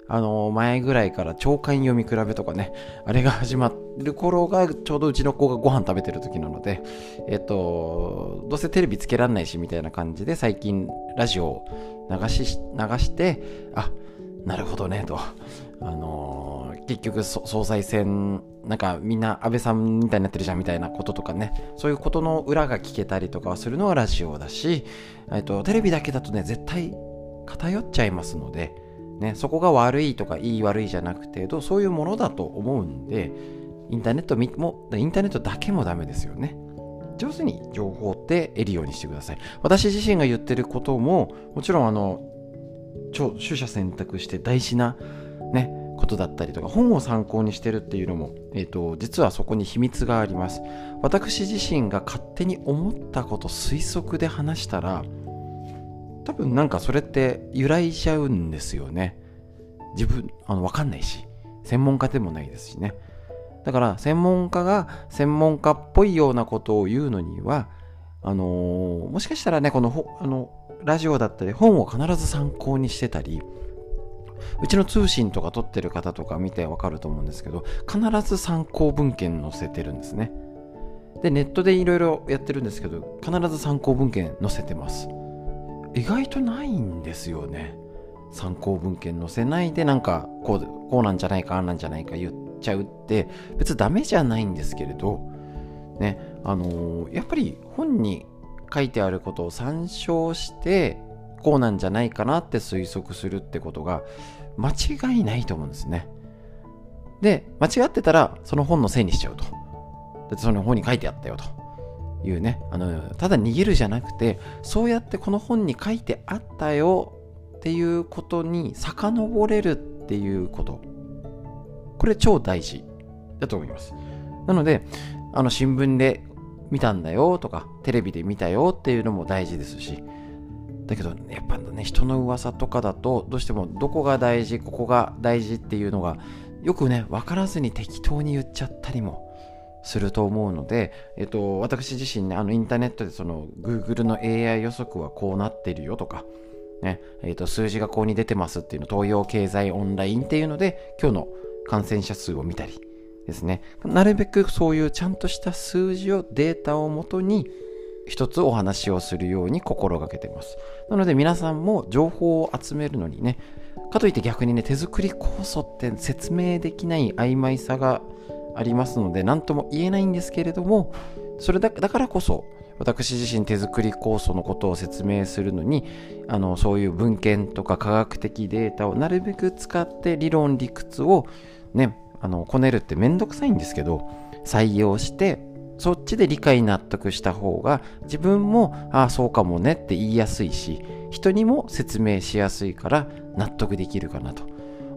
あの前ぐらいから長官読み比べとかね、あれが始まる頃がちょうどうちの子がご飯食べてる時なので、えっ、と、どうせテレビつけらんないしみたいな感じで最近ラジオを流し、流して、あ、なるほどね、と。あの、結局総裁選、なんかみんな安倍さんみたいになってるじゃんみたいなこととかね、そういうことの裏が聞けたりとかはするのはラジオだし、えっと、テレビだけだとね、絶対偏っちゃいますので、ね、そこが悪いとかいい悪いじゃなくて、そういうものだと思うんで、インターネットも、インターネットだけもダメですよね。上手に情報って得るようにしてください。私自身が言ってることも、もちろんあの、取捨選択して大事なね、ことだったりとか、本を参考にしてるっていうのも、え、ー、と、実はそこに秘密があります。私自身が勝手に思ったこと推測で話したら、多分なんかそれって由来しちゃうんですよね。自分、あの、わかんないし、専門家でもないですしね。だから専門家が専門家っぽいようなことを言うのには、あのー、もしかしたらね、このあのラジオだったり本を必ず参考にしてたり、うちの通信とか撮ってる方とか見てわかると思うんですけど、必ず参考文献載せてるんですね。で、ネットでいろいろやってるんですけど、必ず参考文献載せてます。意外とないんですよね。参考文献載せないでなんかこうこうなんじゃないかあんなんじゃないか言っちゃうって別にダメじゃないんですけれどねあのー、やっぱり本に書いてあることを参照してこうなんじゃないかなって推測するってことが間違いないと思うんですね。で、間違ってたらその本のせいにしちゃうと。だってその本に書いてあったよというね、あの、ただ逃げるじゃなくて、そうやってこの本に書いてあったよっていうことに遡れるっていうこと。これ超大事だと思います。なので、あの新聞で見たんだよとか、テレビで見たよっていうのも大事ですし、だけど、やっぱね、人の噂とかだと、どうしてもどこが大事、ここが大事っていうのが、よくね、分からずに適当に言っちゃったりもすると思うので、えっと、私自身ね、あの、インターネットでその、Google の AI 予測はこうなってるよとか、ね、えっと、数字がこうに出てますっていうの、東洋経済オンラインっていうので、今日の感染者数を見たりですね、なるべくそういうちゃんとした数字を、データをもとに、一つお話をするように心がけています。なので皆さんも情報を集めるのにね、かといって逆にね、手作り酵素って説明できない曖昧さがありますので、何とも言えないんですけれども、それだからこそ、私自身手作り酵素のことを説明するのにあのそういう文献とか科学的データをなるべく使って理論理屈をねあのこねるってめんどくさいんですけど採用してそっちで理解納得した方が自分もああそうかもねって言いやすいし人にも説明しやすいから納得できるかなと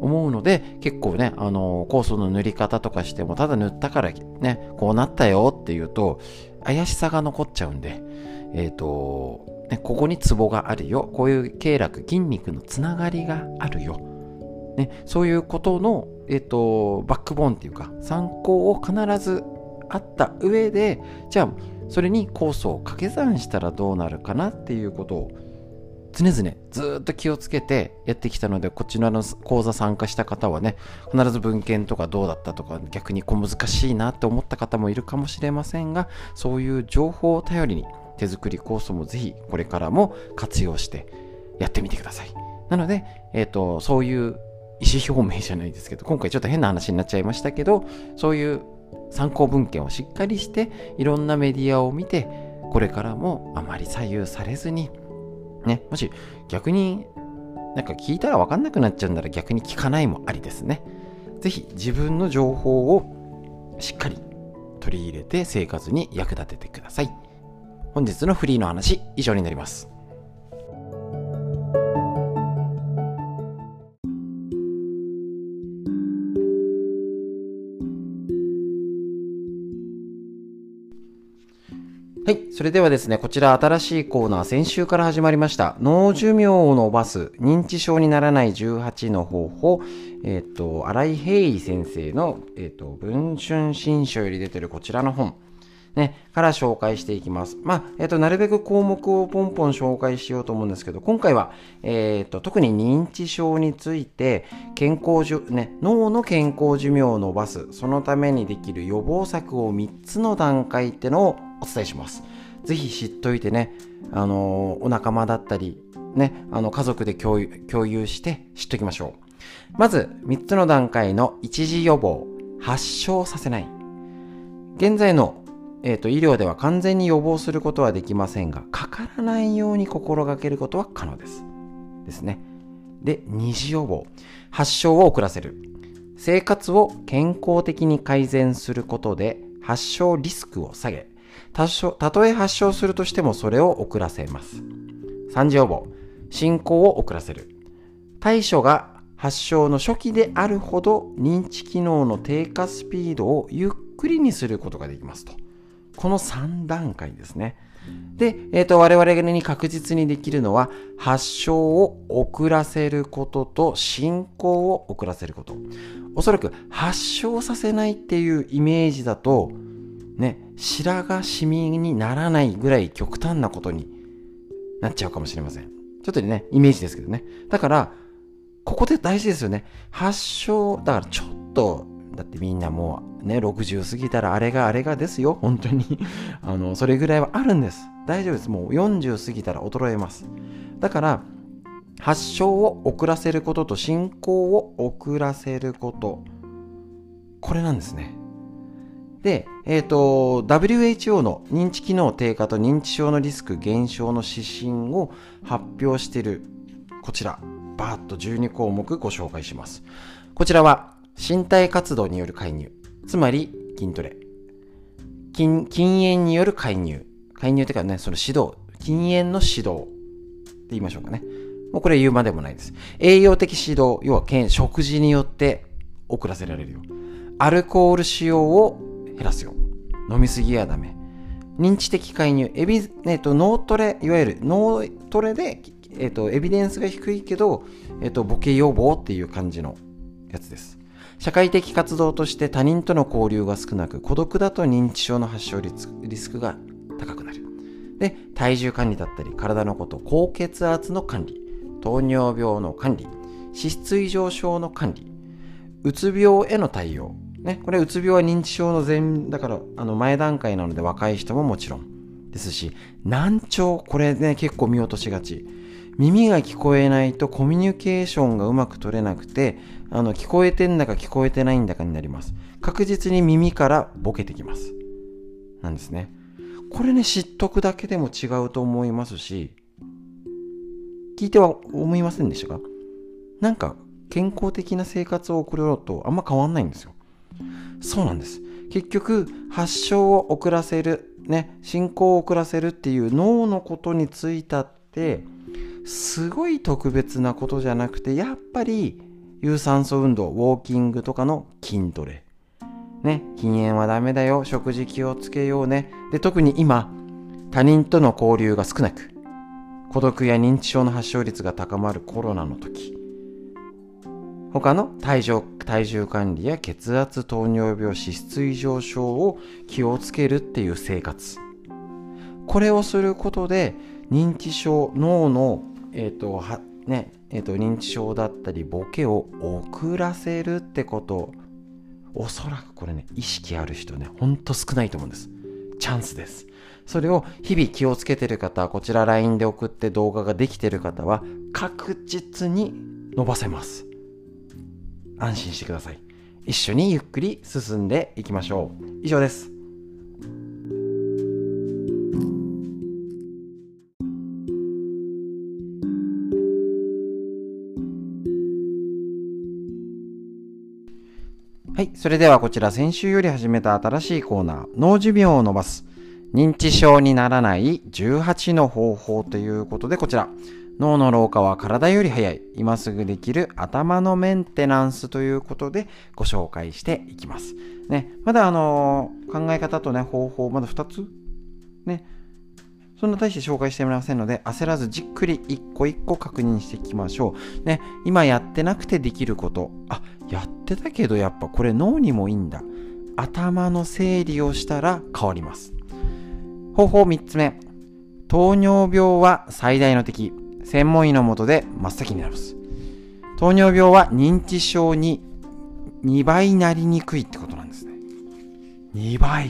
思うので結構ねあの酵素の塗り方とかしてもただ塗ったからねこうなったよっていうと怪しさが残っちゃうんでえっ、ー、とね、ここにツボがあるよこういう経絡筋肉のつながりがあるよ、ね、そういうことの、えーとバックボーンっていうか参考を必ずあった上でじゃあそれに酵素を掛け算したらどうなるかなっていうことを常々ずっと気をつけてやってきたのでこちらの講座参加した方はね必ず文献とかどうだったとか逆に小難しいなって思った方もいるかもしれませんがそういう情報を頼りに手作り酵素もぜひこれからも活用してやってみてください。なので、えっ、ー、と、そういう意思表明じゃないですけど、今回ちょっと変な話になっちゃいましたけど、そういう参考文献をしっかりして、いろんなメディアを見て、これからもあまり左右されずに、ね、もし逆になんか聞いたら分かんなくなっちゃうんなら逆に聞かないもありですね。ぜひ自分の情報をしっかり取り入れて生活に役立ててください。本日のフリーの話以上になります。はい。それではですね、こちら新しいコーナー、先週から始まりました。脳寿命を伸ばす、認知症にならない18の方法、えっ、ー、と、新井平井先生の、えっ、ー、と、文春新書より出てるこちらの本、ね、から紹介していきます。まあ、えっ、ー、と、なるべく項目をポンポン紹介しようと思うんですけど、今回は、えっ、と、特に認知症について、健康じゅ、ね、脳の健康寿命を伸ばす、そのためにできる予防策を3つの段階ってのをお伝えします。ぜひ知っといてね、あのお仲間だったり、ね、あの家族で共有して知っときましょう。まず、3つの段階の一時予防、発症させない。現在の、えーと、医療では完全に予防することはできませんが、かからないように心がけることは可能です。ですね。で、二次予防。発症を遅らせる。生活を健康的に改善することで発症リスクを下げ、たとえ発症するとしてもそれを遅らせます。三次予防、進行を遅らせる。対処が発症の初期であるほど認知機能の低下スピードをゆっくりにすることができますと。この3段階ですね。で、え、ー、と、我々に確実にできるのは、発症を遅らせることと進行を遅らせること。おそらく発症させないっていうイメージだと、ね、白髪シミにならないぐらい極端なことになっちゃうかもしれません。ちょっとね、イメージですけどね。だから、ここで大事ですよね。発症、だからちょっと、だってみんなもうね、60過ぎたらあれがあれがですよ。本当に あの、それぐらいはあるんです。大丈夫です。もう40過ぎたら衰えます。だから、発症を遅らせることと進行を遅らせること。これなんですね。で、えっ、ー、と、WHO の認知機能低下と認知症のリスク減少の指針を発表している、こちら、バーッと12項目ご紹介します。こちらは、身体活動による介入、つまり筋トレ。禁禁煙による介入。介入というかね、その指導、禁煙の指導って言いましょうかね。もうこれ言うまでもないです。栄養的指導、要は食事によって遅らせられるよ。アルコール使用を減らすよ。飲みすぎはダメ。認知的介入、エビ、えっ、と、脳トレ、いわゆる脳トレで、えっ、と、エビデンスが低いけど、えっ、と、ボケ予防っていう感じのやつです。社会的活動として他人との交流が少なく、孤独だと認知症の発症率リスクが高くなる。で、体重管理だったり、体のこと、高血圧の管理、糖尿病の管理、脂質異常症の管理、うつ病への対応、ね、これうつ病は認知症の前、だからあの前段階なので若い人ももちろんですし、難聴、これね、結構見落としがち。耳が聞こえないとコミュニケーションがうまく取れなくて、あの、聞こえてんだか聞こえてないんだかになります。確実に耳からボケてきます。なんですね。これね、知っとくだけでも違うと思いますし、聞いては思いませんでしたか？なんか、健康的な生活を送ろうとあんま変わんないんですよ。そうなんです。結局、発症を遅らせる、ね、進行を遅らせるっていう脳のことについたって、すごい特別なことじゃなくて、やっぱり有酸素運動、ウォーキングとかの筋トレ。ね、禁煙はダメだよ、食事気をつけようね。で、特に今、他人との交流が少なく、孤独や認知症の発症率が高まるコロナの時、他の体重体重管理や血圧、糖尿病、脂質異常症を気をつけるっていう生活。これをすることで認知症、脳の、え、ー、と、は、ね、えっ、ー、と、認知症だったりボケを遅らせるってこと、おそらくこれね、意識ある人ね、ほんと少ないと思うんです。チャンスです。それを日々気をつけてる方、こちら LINE で送って動画ができてる方は確実に伸ばせます。安心してください。一緒にゆっくり進んでいきましょう。以上です。はい。それではこちら先週より始めた新しいコーナー、脳寿命を伸ばす、認知症にならない18の方法ということでこちら、脳の老化は体より早い、今すぐできる頭のメンテナンスということでご紹介していきます。ね、まだあの、考え方とね、方法、まだ2つ？ね、そんな大して紹介してもらえませんので、焦らずじっくり一個一個確認していきましょう。ね、今やってなくてできること。あ、やってたけどやっぱこれ脳にもいいんだ。頭の整理をしたら変わります。方法3つ目。糖尿病は最大の敵。専門医のもとで真っ先になります。糖尿病は認知症に2倍なりにくいってことなんですね。2倍。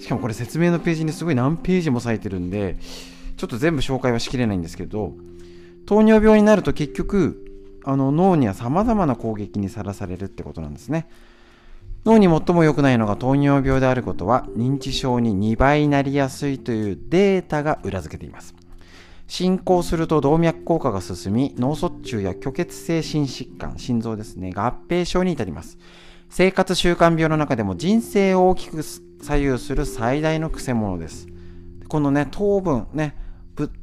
しかもこれ説明のページにすごい何ページも割いてるんで、ちょっと全部紹介はしきれないんですけど、糖尿病になると結局、あの脳には様々な攻撃にさらされるってことなんですね。脳に最も良くないのが糖尿病であることは認知症に2倍なりやすいというデータが裏付けています。進行すると動脈硬化が進み、脳卒中や虚血性心疾患、心臓ですね、合併症に至ります。生活習慣病の中でも人生を大きく左右する最大のくせ者です。このね、糖分、ね、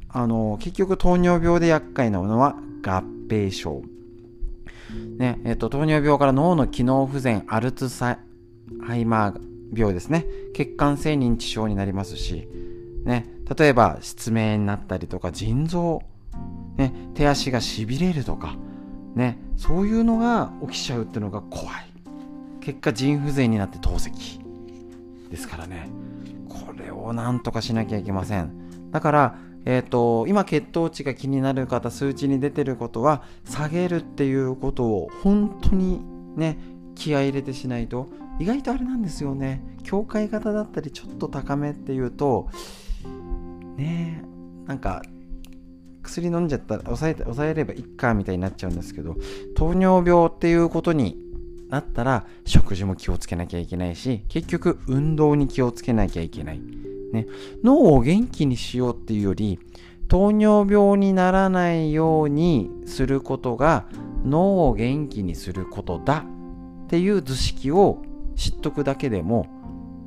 あの結局糖尿病で厄介なものは合併症。ね、えっと、糖尿病から脳の機能不全、アルツハイマー病ですね。血管性認知症になりますし、ね、例えば失明になったりとか、腎臓、ね、手足がしびれるとか、ね、そういうのが起きちゃうっていうのが怖い。結果、腎不全になって透析。ですからねこれをなんとかしなきゃいけませんだからえーと、今血糖値が気になる方数値に出てることは下げるっていうことを本当にね気合入れてしないと意外とあれなんですよね境界型だったりちょっと高めっていうとね。なんか薬飲んじゃったら抑え抑えればいっかみたいになっちゃうんですけど糖尿病っていうことになったら食事も気をつけなきゃいけないし結局運動に気をつけなきゃいけない、ね、脳を元気にしようっていうより糖尿病にならないようにすることが脳を元気にすることだっていう図式を知っとくだけでも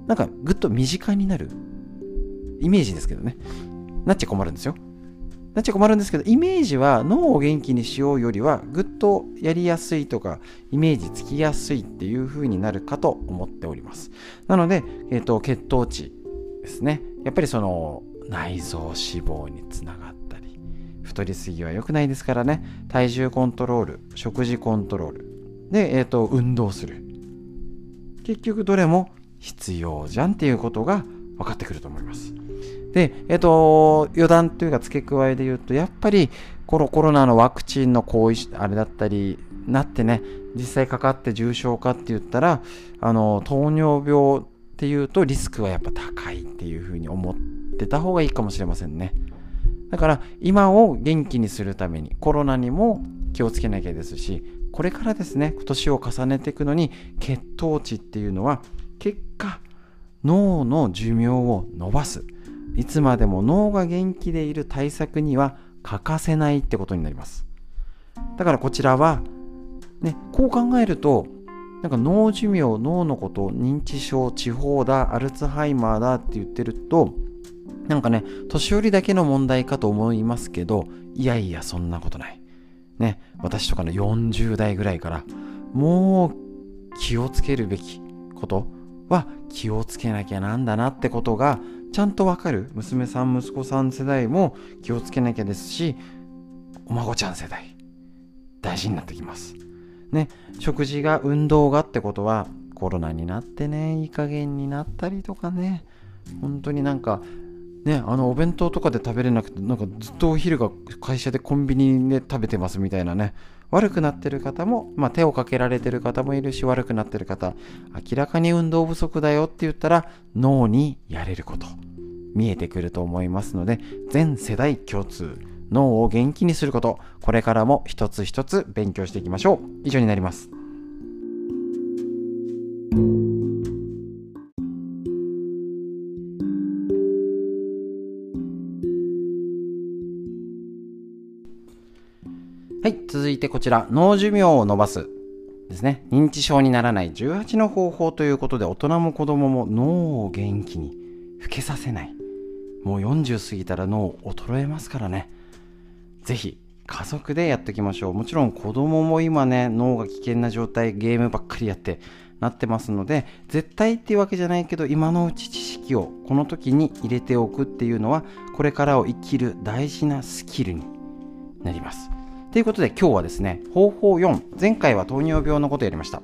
なんかぐっと身近になる。イメージですけどねなっちゃ困るんですよなっちゃ困るんですけど、イメージは脳を元気にしようよりはぐっとやりやすいとか、イメージつきやすいっていう風になるかと思っております。なので、えっ、ー、と、血糖値ですね。やっぱりその内臓脂肪につながったり、太りすぎは良くないですからね、体重コントロール、食事コントロール、で、えっ、ー、と、運動する。結局どれも必要じゃんっていうことが分かってくると思います。で、えっと、余談というか付け加えで言うと、やっぱりコロコロナのワクチンの後遺あれだったり、なってね、実際かかって重症化って言ったら、あの、糖尿病っていうとリスクはやっぱ高いっていうふうに思ってた方がいいかもしれませんね。だから今を元気にするためにコロナにも気をつけなきゃですし、これからですね、今年を重ねていくのに血糖値っていうのは結果脳の寿命を伸ばす。いつまでも脳が元気でいる対策には欠かせないってことになります。だからこちらは、ね、こう考えると、なんか脳寿命、脳のこと、認知症、地方だ、アルツハイマーだって言ってると、なんかね、年寄りだけの問題かと思いますけど、いやいや、そんなことない。ね、私とかの40代ぐらいから、もう気をつけるべきことは気をつけなきゃなんだなってことがちゃんとわかる？娘さん息子さん世代も気をつけなきゃですしお孫ちゃん世代大事になってきます。ね食事が運動がってことはコロナになってねいい加減になったりとかね。本当になんかね、あのお弁当とかで食べれなくてなんかずっとお昼が会社でコンビニで食べてますみたいなね。悪くなってる方も、まあ、手をかけられてる方もいるし悪くなってる方明らかに運動不足だよって言ったら脳にやれること見えてくると思いますので全世代共通脳を元気にすることこれからも一つ一つ勉強していきましょう。以上になります。はい、続いてこちら、脳寿命を伸ばすですね。認知症にならない18の方法ということで、大人も子供も脳を元気に老けさせない。もう40過ぎたら脳衰えますからね。ぜひ、家族でやっていきましょう。もちろん子供も今ね、脳が危険な状態、ゲームばっかりやってなってますので、絶対っていうわけじゃないけど、今のうち知識をこの時に入れておくっていうのは、これからを生きる大事なスキルになります。ということで今日はですね、方法4、前回は糖尿病のことやりました。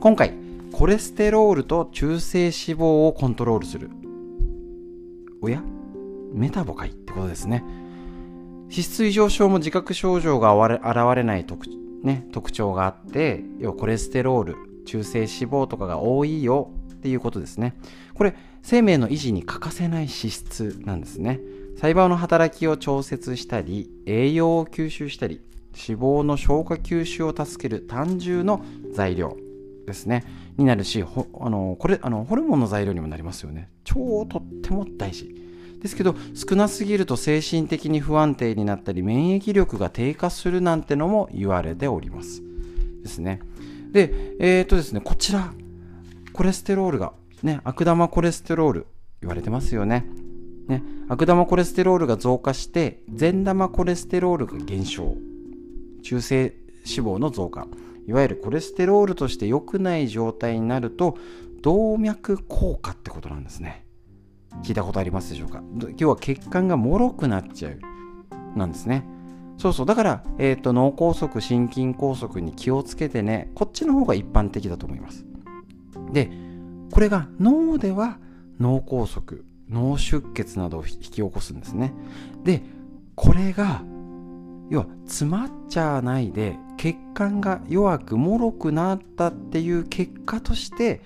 今回、コレステロールと中性脂肪をコントロールする。おや？メタボかいってことですね。脂質異常症も自覚症状が現れない特,、ね、特徴があって、要はコレステロール、中性脂肪とかが多いよっていうことですね。これ、生命の維持に欠かせない脂質なんですね。細胞の働きを調節したり、栄養を吸収したり、脂肪の消化吸収を助ける単純の材料ですね。になるしあのこれあのホルモンの材料にもなりますよね。超とっても大事。ですけど少なすぎると精神的に不安定になったり免疫力が低下するなんてのも言われております。ですね。でえっ、ー、とですねこちらコレステロールがね悪玉コレステロール言われてますよね。ね悪玉コレステロールが増加して善玉コレステロールが減少。中性脂肪の増加。いわゆるコレステロールとして良くない状態になると動脈硬化ってことなんですね。聞いたことありますでしょうか？今日は血管が脆くなっちゃうなんですね。そうそう。だから、えーと、脳梗塞心筋梗塞に気をつけてねこっちの方が一般的だと思います。でこれが脳では脳梗塞脳出血などを引き起こすんですね。でこれが要は詰まっちゃわないで血管が弱く脆くなったっていう結果として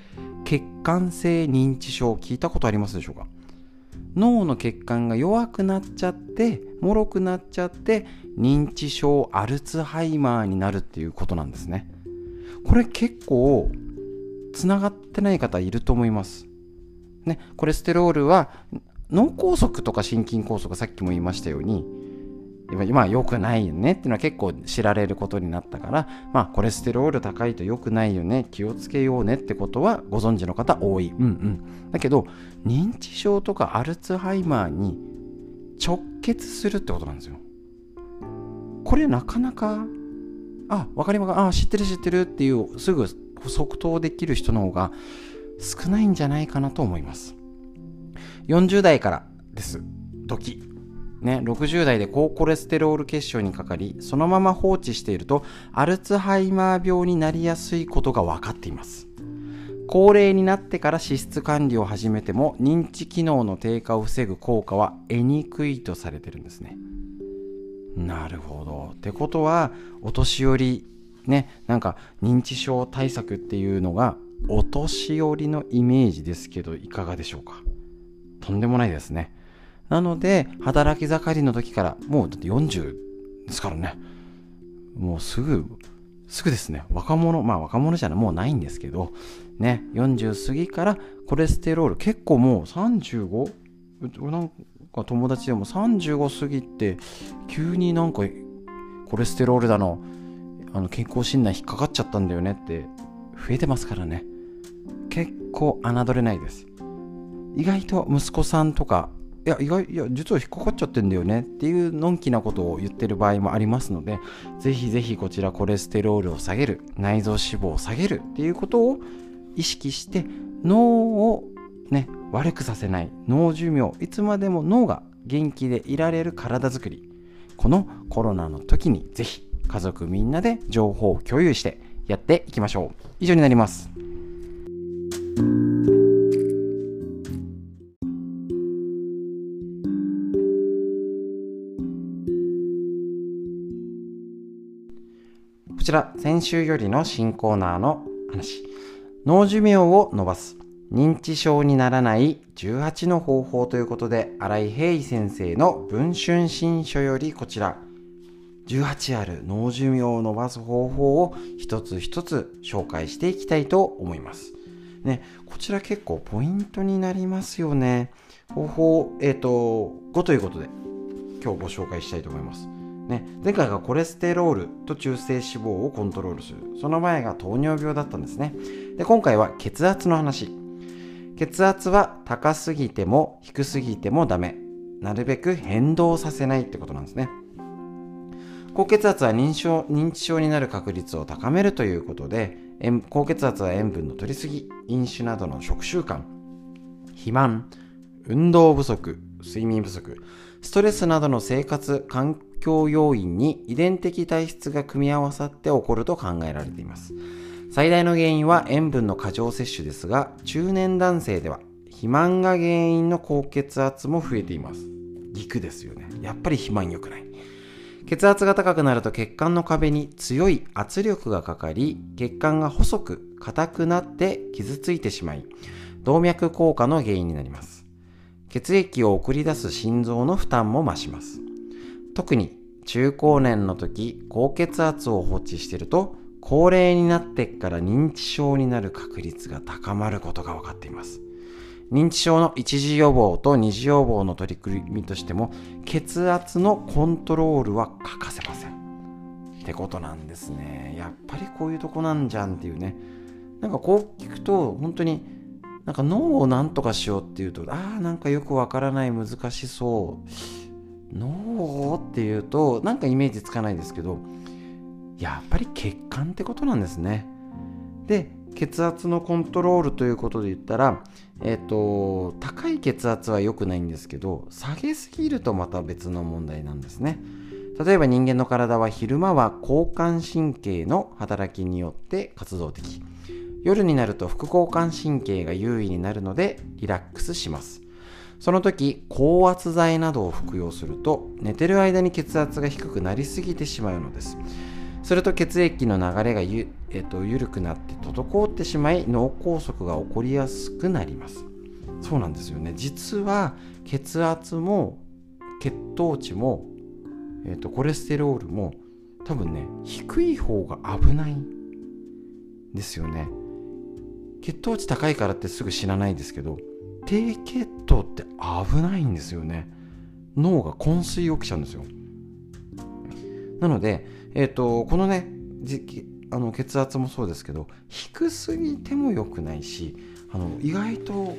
血管性認知症聞いたことありますでしょうか？脳の血管が弱くなっちゃって脆くなっちゃって認知症アルツハイマーになるっていうことなんですね。これ結構つながってない方いると思います。ねコレステロールは脳梗塞とか心筋梗塞さっきも言いましたように今良くないよねっていうのは結構知られることになったから、まあ、コレステロール高いと良くないよね、気をつけようねってことはご存知の方多い。うんうん。だけど、認知症とかアルツハイマーに直結するってことなんですよ。これなかなか、あ、わかりますあ、知ってる知ってるっていう、すぐ即答できる人の方が少ないんじゃないかなと思います。40代からです。時。ね、60代で高コレステロール血症にかかり、そのまま放置していると、アルツハイマー病になりやすいことが分かっています。高齢になってから脂質管理を始めても、認知機能の低下を防ぐ効果は得にくいとされてるんですね。なるほど。ってことは、お年寄り、ね、なんか認知症対策っていうのが、お年寄りのイメージですけど、いかがでしょうか？とんでもないですね。なので、働き盛りの時から、もうだって40ですからね。もうすぐ、すぐですね。若者、まあ若者じゃない、もうないんですけど、ね、40過ぎからコレステロール、結構もう 35? なんか友達でも35過ぎて、急になんかコレステロールだの、あの健康診断引っかかっちゃったんだよねって増えてますからね。結構侮れないです。意外と息子さんとかいや意外いや実は引っかかっちゃってんだよね。っていうのんきなことを言ってる場合もありますのでぜひぜひこちらコレステロールを下げる内臓脂肪を下げるっていうことを意識して脳をね悪くさせない脳寿命いつまでも脳が元気でいられる体づくりこのコロナの時にぜひ家族みんなで情報を共有してやっていきましょう。以上になります。ちら先週よりの新コーナーの話脳寿命を伸ばす認知症にならない18の方法ということで新井平伊先生の文春新書よりこちら18ある脳寿命を伸ばす方法を一つ一つ紹介していきたいと思います。ね、こちら結構ポイントになりますよね。方法、えっ、ー、と、5ということで今日ご紹介したいと思います。ね、前回がコレステロールと中性脂肪をコントロールする。その前が糖尿病だったんですね。で、今回は血圧の話。血圧は高すぎても低すぎてもダメ。なるべく変動させないってことなんですね。高血圧は認証認知症になる確率を高めるということで高血圧は塩分の摂りすぎ飲酒などの食習慣肥満運動不足睡眠不足ストレスなどの生活環境要因に遺伝的体質が組み合わさって起こると考えられています。最大の原因は塩分の過剰摂取ですが中年男性では肥満が原因の高血圧も増えています。陸ですよね。やっぱり肥満良くない。血圧が高くなると血管の壁に強い圧力がかかり血管が細く硬くなって傷ついてしまい動脈硬化の原因になります。血液を送り出す心臓の負担も増します。特に中高年の時高血圧を放置していると高齢になってから認知症になる確率が高まることが分かっています。認知症の一時予防と二次予防の取り組みとしても血圧のコントロールは欠かせません。ってことなんですね。やっぱりこういうとこなんじゃんっていうね。なんかこう聞くと本当になんか脳を何とかしようっていうとああなんかよくわからない難しそう脳っていうとなんかイメージつかないですけどやっぱり血管ってことなんですねで血圧のコントロールということで言ったら、えっ、ー、と、高い血圧は良くないんですけど、下げすぎるとまた別の問題なんですね。例えば人間の体は昼間は交感神経の働きによって活動的。夜になると副交感神経が優位になるのでリラックスします。その時、高圧剤などを服用すると寝てる間に血圧が低くなりすぎてしまうのです。すると血液の流れがゆ、えっと、緩くなって滞ってしまい脳梗塞が起こりやすくなりますそうなんですよね実は血圧も血糖値も、えっと、コレステロールも多分ね低い方が危ないんですよね血糖値高いからってすぐ死なないですけど低血糖って危ないんですよね脳が昏睡起きちゃうんですよなのでえっ、ー、と、このね、あの血圧もそうですけど、低すぎても良くないし、あの意外と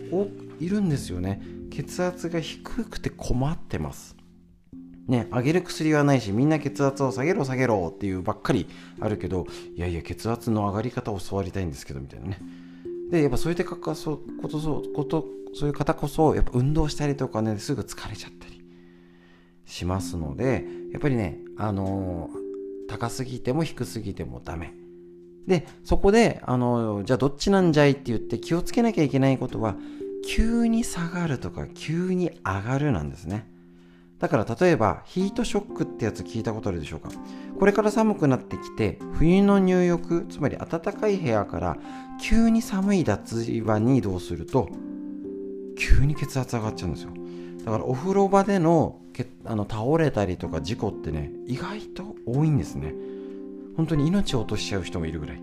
いるんですよね。血圧が低くて困ってます。ね、上げる薬はないし、みんな血圧を下げろ下げろっていうばっかりあるけど、いやいや、血圧の上がり方を教わりたいんですけど、みたいなね。で、やっぱそういうことそう、こと、そういう方こそ、やっぱ運動したりとかね、すぐ疲れちゃったりしますので、やっぱりね、あのー高すぎても低すぎてもダメ。で、そこで、あの、じゃあどっちなんじゃいって言って気をつけなきゃいけないことは、急に下がるとか急に上がるなんですね。だから例えばヒートショックってやつ聞いたことあるでしょうか？これから寒くなってきて冬の入浴つまり暖かい部屋から急に寒い脱衣場に移動すると急に血圧上がっちゃうんですよ。だからお風呂場でのけあの倒れたりとか事故ってね意外と多いんですね。本当に命を落としちゃう人もいるぐらい。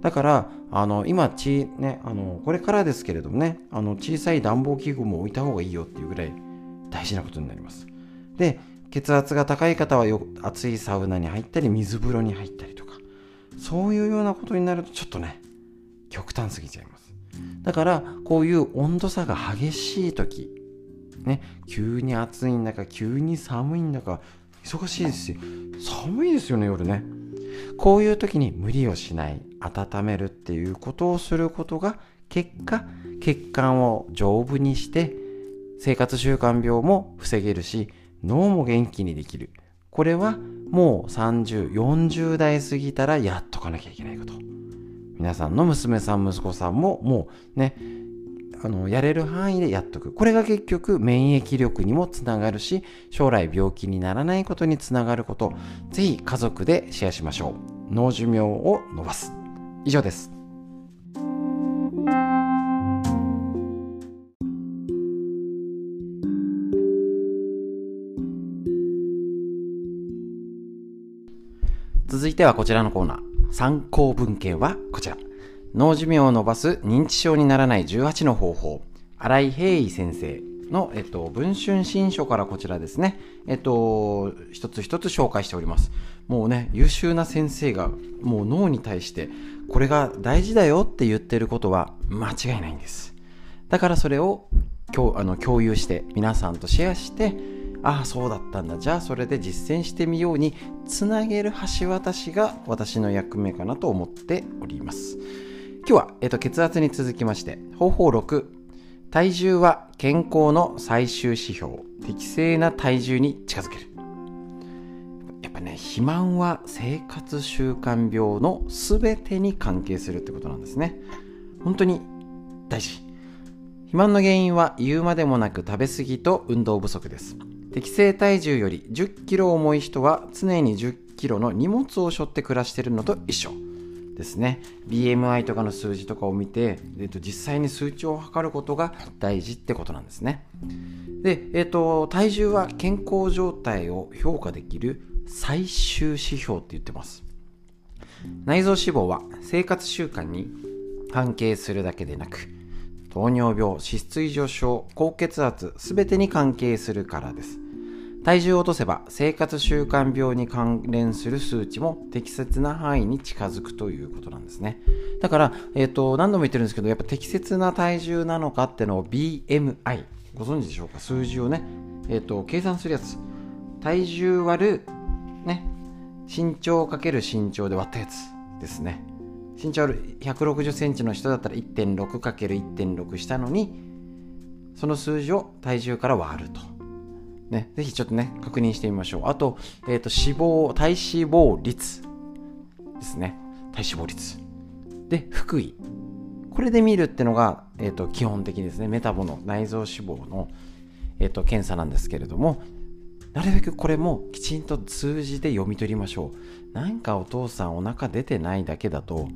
だからあの今ち、ね、あのこれからですけれどもねあの小さい暖房器具も置いた方がいいよっていうぐらい大事なことになります。で血圧が高い方はよ熱いサウナに入ったり水風呂に入ったりとかそういうようなことになるとちょっとね極端すぎちゃいます。だからこういう温度差が激しい時ね、急に暑いんだか急に寒いんだか忙しいですし寒いですよね夜ね。こういう時に無理をしない温めるっていうことをすることが結果血管を丈夫にして生活習慣病も防げるし脳も元気にできる。これはもう3040代過ぎたらやっとかなきゃいけないこと。皆さんの娘さん息子さんももうねあのやれる範囲でやっとく。これが結局免疫力にもつながるし将来病気にならないことにつながること。ぜひ家族でシェアしましょう。脳寿命を伸ばす。以上です。続いてはこちらのコーナー。参考文献はこちら脳寿命を伸ばす認知症にならない18の方法新井平井先生の、えっと、文春新書からこちらですね、えっと、一つ一つ紹介しております。もうね、優秀な先生が、もう脳に対して、これが大事だよって言ってることは間違いないんです。だからそれを共あの共有して、皆さんとシェアして、ああ、そうだったんだ。じゃあそれで実践してみように、つなげる橋渡しが私の役目かなと思っております。今日は、えっと、血圧に続きまして、方法6、体重は健康の最終指標。適正な体重に近づける。やっぱね肥満は生活習慣病の全てに関係するってことなんですね。本当に大事。肥満の原因は言うまでもなく食べ過ぎと運動不足です。適正体重より1 0キロ重い人は常に1 0キロの荷物を背負って暮らしているのと一緒。ですね。BMI とかの数字とかを見て、えっと、実際に数値を測ることが大事ってことなんですね。で、えっと、体重は健康状態を評価できる最終指標って言ってます。内臓脂肪は生活習慣に関係するだけでなく糖尿病脂質異常症高血圧全てに関係するからです体重を落とせば生活習慣病に関連する数値も適切な範囲に近づくということなんですね。だから、えっ、ー、と、何度も言ってるんですけど、やっぱ適切な体重なのかってのを BMI、ご存知でしょうか？数字をね、えっ、ー、と、計算するやつ。体重割る、ね、身長かける身長で割ったやつですね。身長ある160センチの人だったら 1.6×1.6 したのに、その数字を体重から割ると。ね、ぜひちょっとね、確認してみましょう。あと、えっ、ー、と、脂肪、体脂肪率ですね。体脂肪率。で、腹囲。これで見るってのが、えっ、ー、と、基本的ですね。メタボの内臓脂肪の、えっ、ー、と、検査なんですけれども、なるべくこれもきちんと数字で読み取りましょう。なんかお父さんお腹出てないだけだと、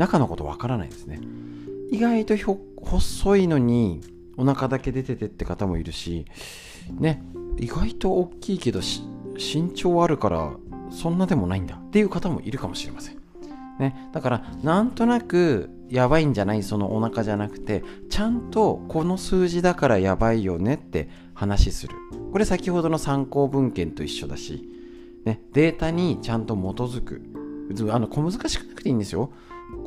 中のことわからないですね。意外と細いのにお腹だけ出ててって方もいるし、ね、意外と大きいけど身長あるからそんなでもないんだっていう方もいるかもしれません。ね、だからなんとなくやばいんじゃない？そのお腹じゃなくてちゃんとこの数字だからやばいよね？って話する。これ先ほどの参考文献と一緒だし、ね、データにちゃんと基づく。あの小難しくなくていいんですよ。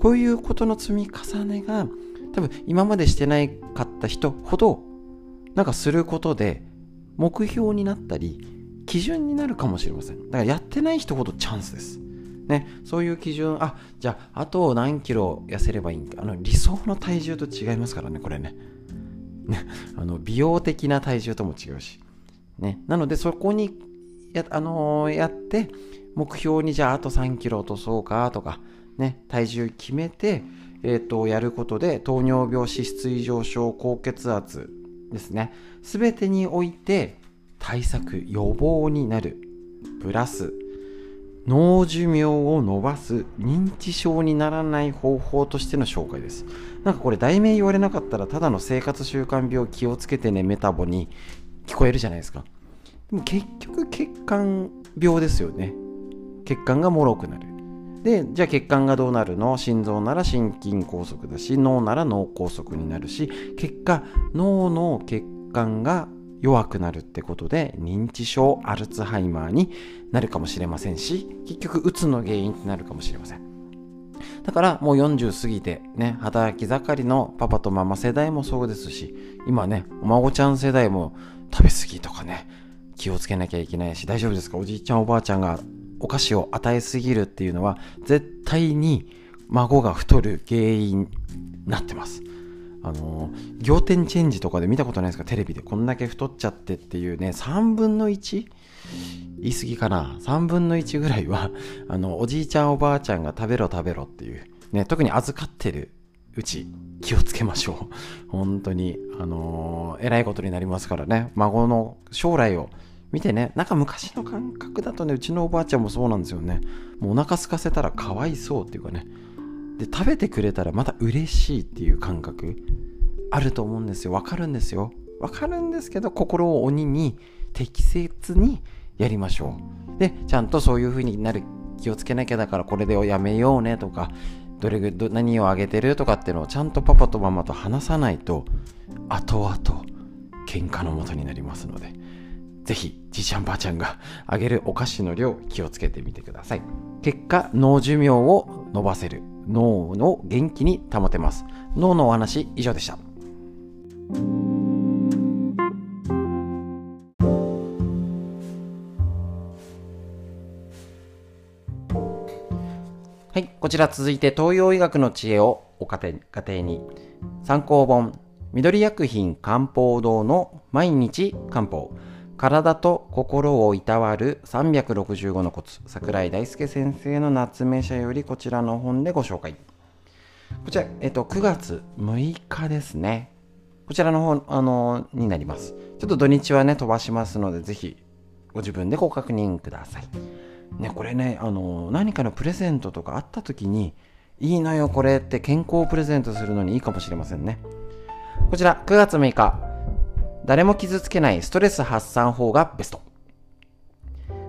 こういうことの積み重ねが多分今までしてないかった人ほどなんかすることで目標になったり基準になるかもしれませんだからやってない人ほどチャンスですね、そういう基準、あ、じゃあ、あと何キロ痩せればいいんか。あの、理想の体重と違いますからね、これね。ね、あの、美容的な体重とも違うし。ね、なので、そこにや、あのー、やって、目標にじゃあ、あと3キロ落とそうかとか、ね、体重決めて、え、ー、と、やることで、糖尿病、脂質異常症、高血圧ですね。すべてにおいて対策、予防になる。プラス、脳寿命を伸ばす認知症にならない方法としての紹介です。なんかこれ題名言われなかったらただの生活習慣病気をつけてねメタボに聞こえるじゃないですか。でも結局血管病ですよね。血管が脆くなる。で、じゃあ血管がどうなるの？心臓なら心筋梗塞だし、脳なら脳梗塞になるし、結果、脳の血管が弱くなるってことで認知症アルツハイマーになるかもしれませんし結局うつの原因になるかもしれません。だからもう40過ぎてね働き盛りのパパとママ世代もそうですし今ねお孫ちゃん世代も食べ過ぎとかね気をつけなきゃいけないし大丈夫ですか？おじいちゃんおばあちゃんがお菓子を与えすぎるっていうのは絶対に孫が太る原因になってます。あの仰天チェンジとかで見たことないですか？テレビでこんだけ太っちゃってっていうね3分の 1? 言い過ぎかな？3分の1ぐらいは あのおじいちゃんおばあちゃんが食べろ食べろっていう、ね、特に預かってるうち気をつけましょう。本当にあの、えらいことになりますからね。孫の将来を見てね、なんか昔の感覚だとね、うちのおばあちゃんもそうなんですよね。もうお腹空かせたらかわいそうっていうかね。で、食べてくれたらまた嬉しいっていう感覚あると思うんですよ。わかるんですよ。わかるんですけど、心を鬼に適切にやりましょう。で、ちゃんとそういう風になる気をつけなきゃだからこれでやめようねとか、どれど何をあげてるとかっていうのをちゃんとパパとママと話さないと、後々喧嘩のもとになりますので。ぜひ、じいちゃんばあちゃんがあげるお菓子の量気をつけてみてください。結果、脳寿命を伸ばせる。脳を元気に保てます。脳のお話以上でした。はい、こちら続いて東洋医学の知恵をお家庭家庭に参考本緑薬品漢方堂の毎日漢方体と心をいたわる365のコツ桜井大輔先生の夏目社よりこちらの本でご紹介。こちら、えっと、9月6日ですね。こちらの本、あのになります。ちょっと土日はね飛ばしますのでぜひご自分でご確認ください。ねこれねあの何かのプレゼントとかあった時にいいのよこれって健康をプレゼントするのにいいかもしれませんね。こちら9月6日。誰も傷つけないストレス発散法がベスト。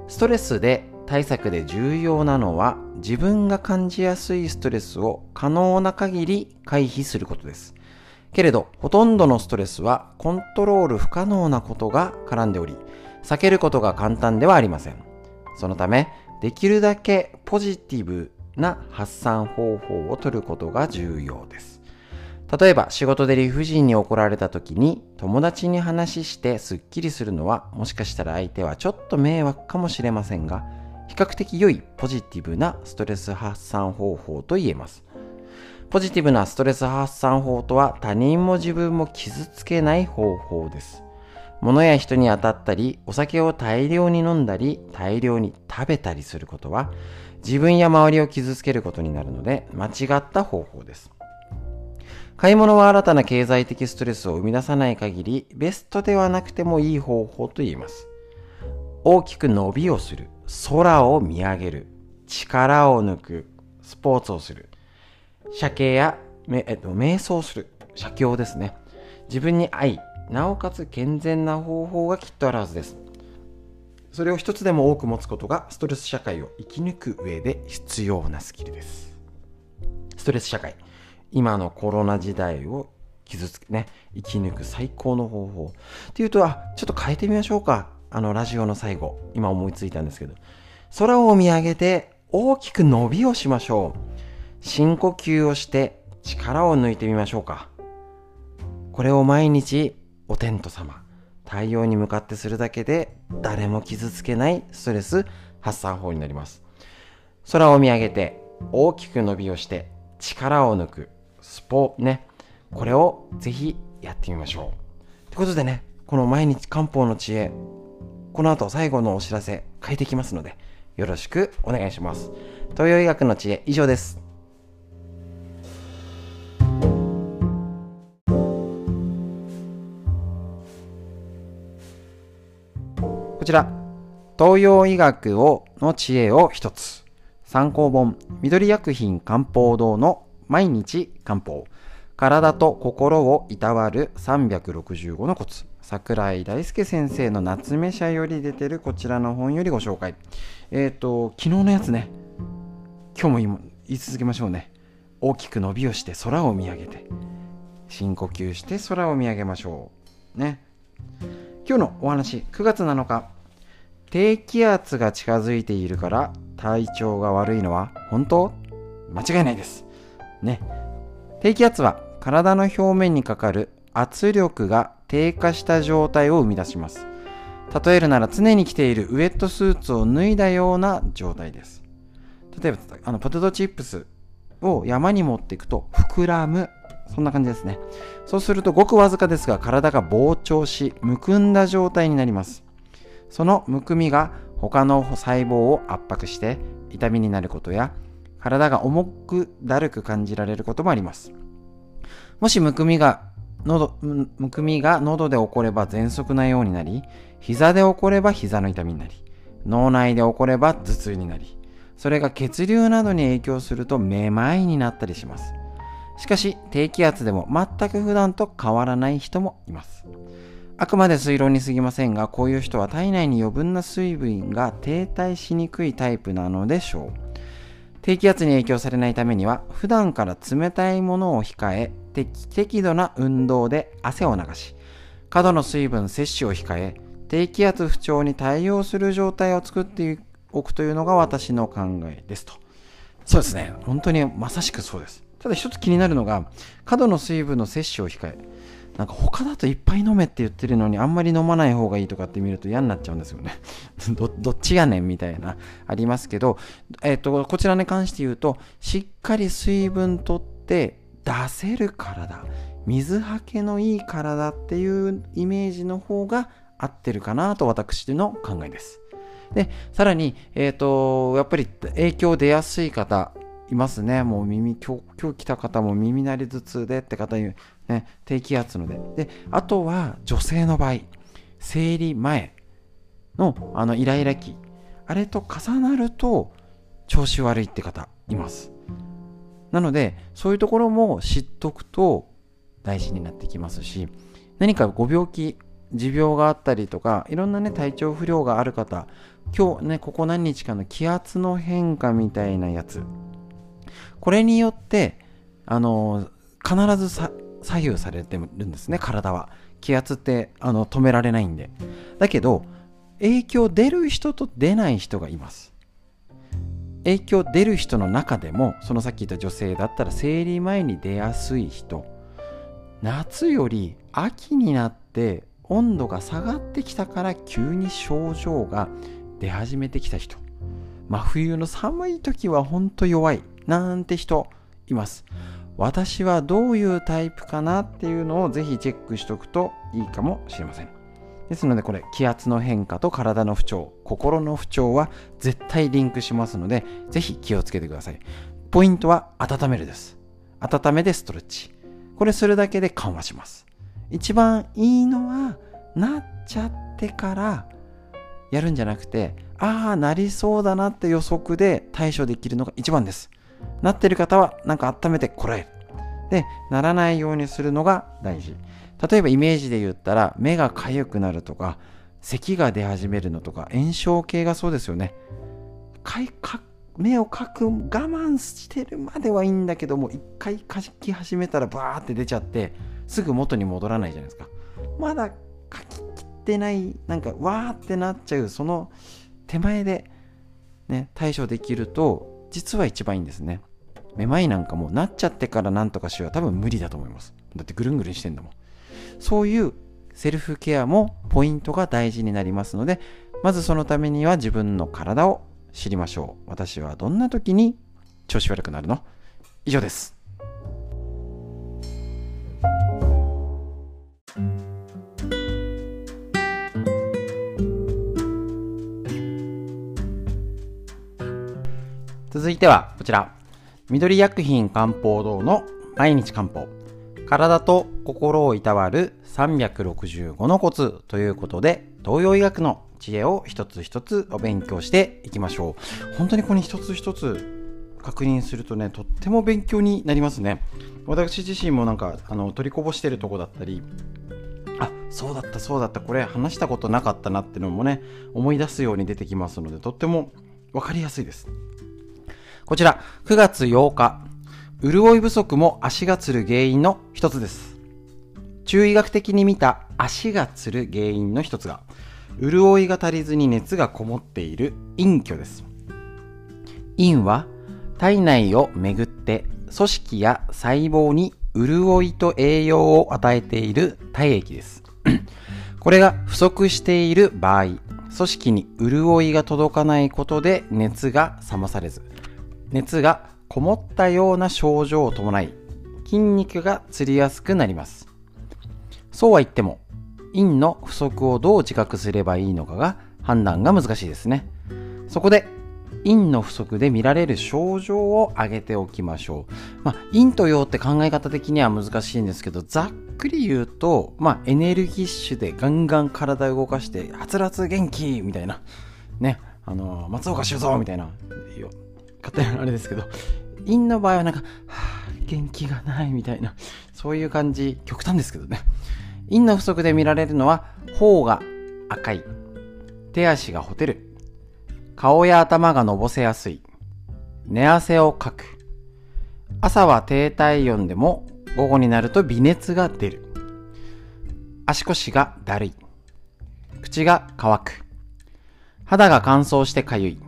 ストレスで対策で重要なのは自分が感じやすいストレスを可能な限り回避することです。けれど、ほとんどのストレスはコントロール不可能なことが絡んでおり、避けることが簡単ではありません。そのため、できるだけポジティブな発散方法をとることが重要です。例えば仕事で理不尽に怒られた時に友達に話してスッキリするのはもしかしたら相手はちょっと迷惑かもしれませんが比較的良いポジティブなストレス発散方法と言えます。ポジティブなストレス発散法とは他人も自分も傷つけない方法です。物や人に当たったり、お酒を大量に飲んだり、大量に食べたりすることは、自分や周りを傷つけることになるので、間違った方法です。買い物は新たな経済的ストレスを生み出さない限り、ベストではなくてもいい方法と言えます。大きく伸びをする、空を見上げる、力を抜く、スポーツをする、鮭や、えっと、瞑想する、写経ですね。自分に愛、なおかつ健全な方法がきっとあるはずです。それを一つでも多く持つことがストレス社会を生き抜く上で必要なスキルです。ストレス社会。今のコロナ時代を傷つけ、ね、生き抜く最高の方法。っていうと、あ、ちょっと変えてみましょうか。あの、ラジオの最後。今思いついたんですけど。空を見上げて大きく伸びをしましょう。深呼吸をして力を抜いてみましょうか。これを毎日お天道様、太陽に向かってするだけで誰も傷つけないストレス発散法になります。空を見上げて大きく伸びをして力を抜くスポね、これをぜひやってみましょう。ということでね、この毎日漢方の知恵、この後最後のお知らせ変えてきますので、よろしくお願いします。東洋医学の知恵以上です。こちら、東洋医学をの知恵を一つ。参考本、緑薬品漢方堂の毎日漢方。体と心をいたわる365のコツ。桜井大輔先生の夏目社より出てるこちらの本よりご紹介。えっ、ー、と昨日のやつね。今日も言い続けましょうね。大きく伸びをして空を見上げて。深呼吸して空を見上げましょうね。今日のお話9月7日。低気圧が近づいているから体調が悪いのは本当？間違いないです。ね。低気圧は体の表面にかかる圧力が低下した状態を生み出します。例えるなら常に着ているウェットスーツを脱いだような状態です。例えば、あのポテトチップスを山に持っていくと膨らむ。そんな感じですね。そうするとごくわずかですが体が膨張し、むくんだ状態になります。そのむくみが他の細胞を圧迫して痛みになることや体が重くだるく感じられることもあります。もしむくみが喉、むくみが喉で起これば喘息なようになり、膝で起これば膝の痛みになり、脳内で起これば頭痛になり、それが血流などに影響するとめまいになったりします。しかし、低気圧でも全く普段と変わらない人もいます。あくまで推論に過ぎませんが、こういう人は体内に余分な水分が停滞しにくいタイプなのでしょう。低気圧に影響されないためには、普段から冷たいものを控え、適度な運動で汗を流し、過度の水分摂取を控え、低気圧不調に対応する状態を作っておくというのが私の考えですと。そうですね。本当にまさしくそうです。ただ一つ気になるのが、過度の水分の摂取を控え、なんか他だといっぱい飲めって言ってるのにあんまり飲まない方がいいとかって見ると嫌になっちゃうんですよね ど。どっちやねんみたいなありますけど、えっ、ー、と、こちらに関して言うと、しっかり水分とって出せる体、水はけのいい体っていうイメージの方が合ってるかなと私の考えです。で、さらに、えっ、ー、と、やっぱり影響出やすい方、いますね。もう耳、今日、今日来た方も耳鳴り頭痛でって方に、ね、低気圧ので。で、あとは女性の場合、生理前のあのイライラ期、あれと重なると調子悪いって方います。なので、そういうところも知っとくと大事になってきますし、何かご病気、持病があったりとか、いろんなね、体調不良がある方、今日ね、ここ何日かの気圧の変化みたいなやつ、これによって、あの、必ず左右されてるんですね、体は。気圧ってあの止められないんで。だけど、影響出る人と出ない人がいます。影響出る人の中でも、そのさっき言った女性だったら生理前に出やすい人、夏より秋になって温度が下がってきたから急に症状が出始めてきた人、真冬の寒い時はほんと弱いなんて人います。私はどういうタイプかなっていうのをぜひチェックしておくといいかもしれません。ですのでこれ気圧の変化と体の不調、心の不調は絶対リンクしますのでぜひ気をつけてください。ポイントは温めるです。温めでストレッチ。これするだけで緩和します。一番いいのはなっちゃってからやるんじゃなくてああなりそうだなって予測で対処できるのが一番です。なってる方はなんか温めてこらえる。で、ならないようにするのが大事。例えばイメージで言ったら目が痒くなるとか、咳が出始めるのとか、炎症系がそうですよね。目をかく我慢してるまではいいんだけども、一回かき始めたらバーって出ちゃって、すぐ元に戻らないじゃないですか。まだかききってない、なんかわーってなっちゃう、その手前でね、対処できると、実は一番いいんですね。めまいなんかもうなっちゃってから何とかしよう多分無理だと思います。だってぐるんぐるんしてんだもん。そういうセルフケアもポイントが大事になりますので、まずそのためには自分の体を知りましょう。私はどんな時に調子悪くなるの？以上です。続いてはこちら。緑薬品漢方堂の毎日漢方。体と心をいたわる365のコツということで、東洋医学の知恵を一つ一つお勉強していきましょう。本当にここに一つ一つ確認するとね、とっても勉強になりますね。私自身もなんか、あの、取りこぼしてるとこだったり、あ、そうだった、そうだった、これ話したことなかったなってのもね、思い出すように出てきますので、とっても分かりやすいです。こちら、9月8日、潤い不足も足がつる原因の一つです。中医学的に見た足がつる原因の一つが、潤いが足りずに熱がこもっている陰虚です。陰は体内をめぐって組織や細胞に潤いと栄養を与えている体液です。これが不足している場合、組織に潤いが届かないことで熱が冷まされず、熱がこもったような症状を伴い、筋肉がつりやすくなります。そうは言っても、陰の不足をどう自覚すればいいのかが判断が難しいですね。そこで、陰の不足で見られる症状を挙げておきましょう。まあ、陰と陽って考え方的には難しいんですけど、ざっくり言うと、まあ、エネルギッシュでガンガン体を動かして、はつらつ元気みたいな。ね、あのー、松岡修造みたいな。勝手なあれですけど、陰の場合はなんか、はぁ、元気がないみたいな。そういう感じ、極端ですけどね。陰の不足で見られるのは、頬が赤い、手足がほてる、顔や頭がのぼせやすい、寝汗をかく、朝は低体温でも午後になると微熱が出る、足腰がだるい、口が乾く、肌が乾燥してかゆい、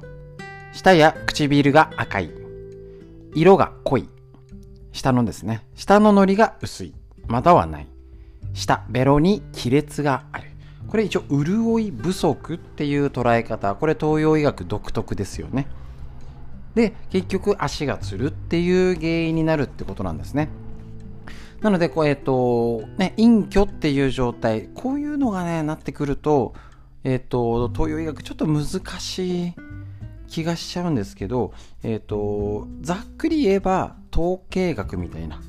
舌や唇が赤い、色が濃い、下のですね、下の糊が薄い、またはない、下、ベロに亀裂がある。これ一応、潤い不足っていう捉え方。これ東洋医学独特ですよね。で、結局足がつるっていう原因になるってことなんですね。なので、こう、えっ、ー、と、ね、隠居っていう状態、こういうのがね、なってくると、えっ、ー、と、東洋医学ちょっと難しい気がしちゃうんですけど、え、ー、と、ざっくり言えば、統計学みたいな、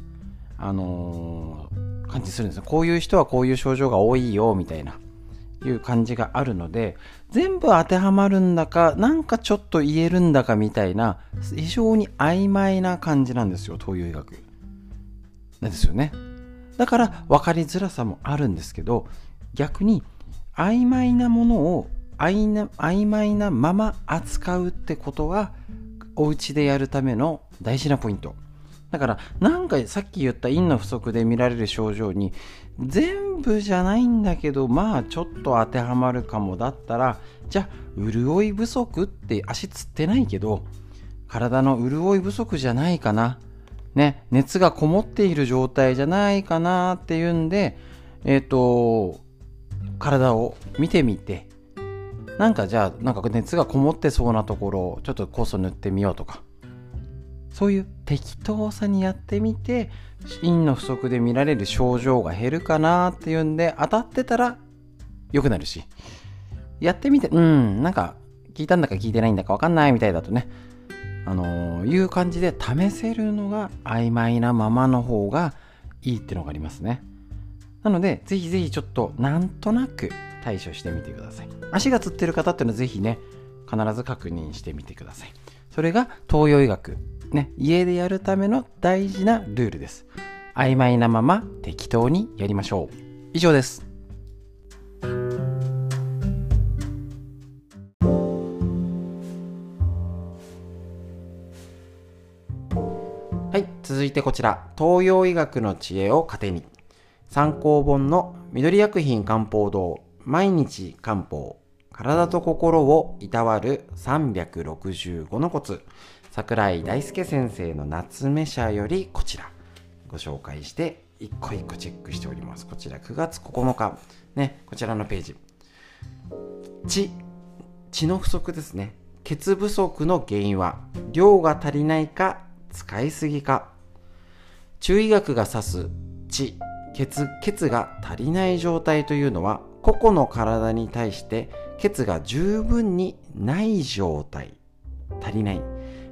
あの感じするんですよ。こういう人はこういう症状が多いよ、みたいな。いう感じがあるので全部当てはまるんだかなんかちょっと言えるんだかみたいな非常に曖昧な感じなんですよ東洋医学なんですよねだから分かりづらさもあるんですけど逆に曖昧なものを曖昧なまま扱うってことはお家でやるための大事なポイント。だからなんかさっき言った陰の不足で見られる症状に全部じゃないんだけどまあちょっと当てはまるかもだったらじゃあ潤い不足って足つってないけど体の潤い不足じゃないかな。ね熱がこもっている状態じゃないかなっていうんでえっ、ー、と体を見てみてなんかじゃあなんか熱がこもってそうなところをちょっと酵素塗ってみようとか。そういう適当さにやってみて陰の不足で見られる症状が減るかなっていうんで当たってたら良くなるし。やってみてうんなんか聞いたんだか聞いてないんだか分かんないみたいだとね。あのー、いう感じで試せるのが曖昧なままの方がいいっていうのがありますね。なのでぜひぜひちょっとなんとなく対処してみてください足がつってる方っていうのはぜひね必ず確認してみてくださいそれが東洋医学ね、家でやるための大事なルールです。曖昧なまま適当にやりましょう。以上です。はい、続いてこちら、東洋医学の知恵を糧に、参考本の緑薬品漢方堂、毎日漢方、体と心をいたわる365のコツ。桜井大輔先生の夏目社よりこちら。ご紹介して一個一個チェックしております。こちら9月9日。ねこちらのページ。血血の不足ですね。血不足の原因は量が足りないか使いすぎか。中医学が指す血血血が足りない状態というのは個々の体に対して血が十分にない状態足りない。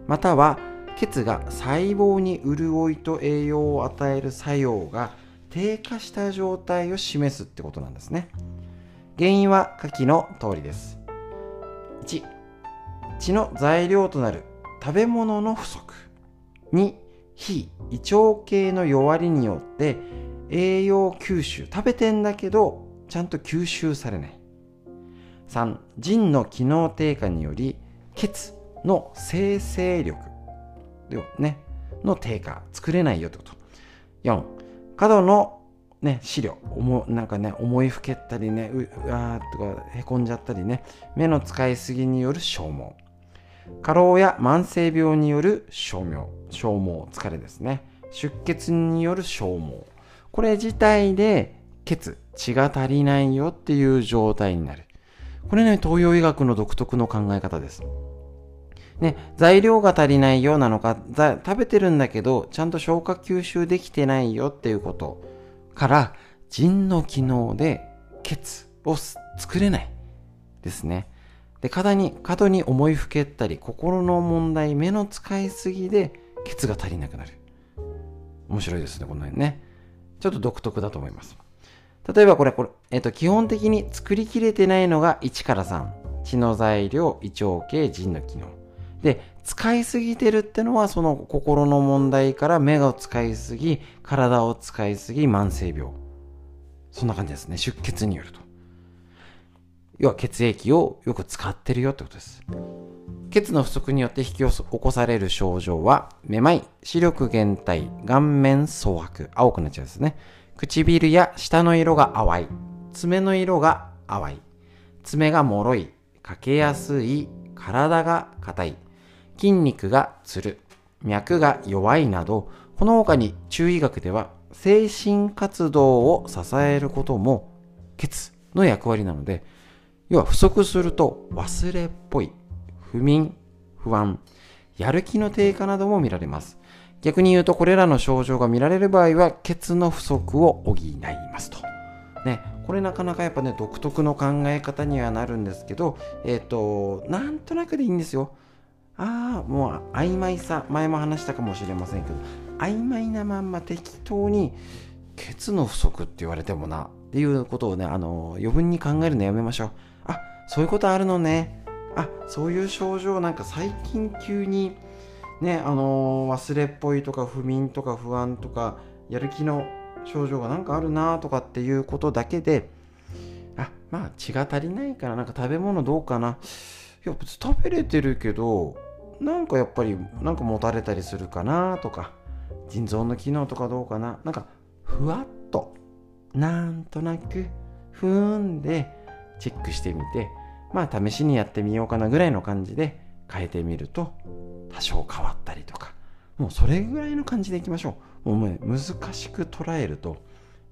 または血が細胞に潤いと栄養を与える作用が低下した状態を示すってことなんですね。原因は下記の通りです。1血の材料となる食べ物の不足。2非胃腸系の弱りによって栄養吸収。食べてんだけどちゃんと吸収されない。3腎の機能低下により血の生成力ね、の低下作れないよってこと。4過度のね、資料なんかね思いふけったりねうわーとかへこんじゃったりね目の使いすぎによる消耗。過労や慢性病による消耗。消耗疲れですね。出血による消耗。これ自体で血血が足りないよっていう状態になる。これね東洋医学の独特の考え方です。ね、材料が足りないようなのか、食べてるんだけど、ちゃんと消化吸収できてないよっていうことから、腎の機能で血を作れないですね。で過に過度に思いふけったり心の問題目の使いすぎでケツが足りなくなる。面白いですねこの辺ね。ちょっと独特だと思います。例えばこれこれ、えっと、基本的に作りきれてないのが1から3血の材料胃腸系腎の機能。で使いすぎてるってのはその心の問題から目を使いすぎ体を使いすぎ慢性病。そんな感じですね。出血によると。要は血液をよく使ってるよってことです。血の不足によって引き起こされる症状はめまい視力減退顔面蒼白。青くなっちゃうんですね。唇や舌の色が淡い。爪の色が淡い。爪が脆い。かけやすい。体が硬い。筋肉がつる、脈が弱いなど、この他に中医学では精神活動を支えることも血の役割なので、要は不足すると忘れっぽい、不眠、不安、やる気の低下なども見られます。逆に言うとこれらの症状が見られる場合は血の不足を補いますと。ね、これなかなかやっぱね独特の考え方にはなるんですけど、えっ、ー、と、なんとなくでいいんですよ。ああもう曖昧さ前も話したかもしれませんけど曖昧なまんま適当に血の不足って言われてもなっていうことをねあの余分に考えるのやめましょうあそういうことあるのねあそういう症状なんか最近急にねあの忘れっぽいとか不眠とか不安とかやる気の症状がなんかあるなとかっていうことだけであまあ血が足りないからなんか食べ物どうかな。いや別に食べれてるけどなんかやっぱりなんか持たれたりするかなとか腎臓の機能とかどうかな。なんかふわっとなんとなくふーんでチェックしてみてまあ試しにやってみようかなぐらいの感じで変えてみると多少変わったりとかもうそれぐらいの感じでいきましょう。もうね難しく捉えると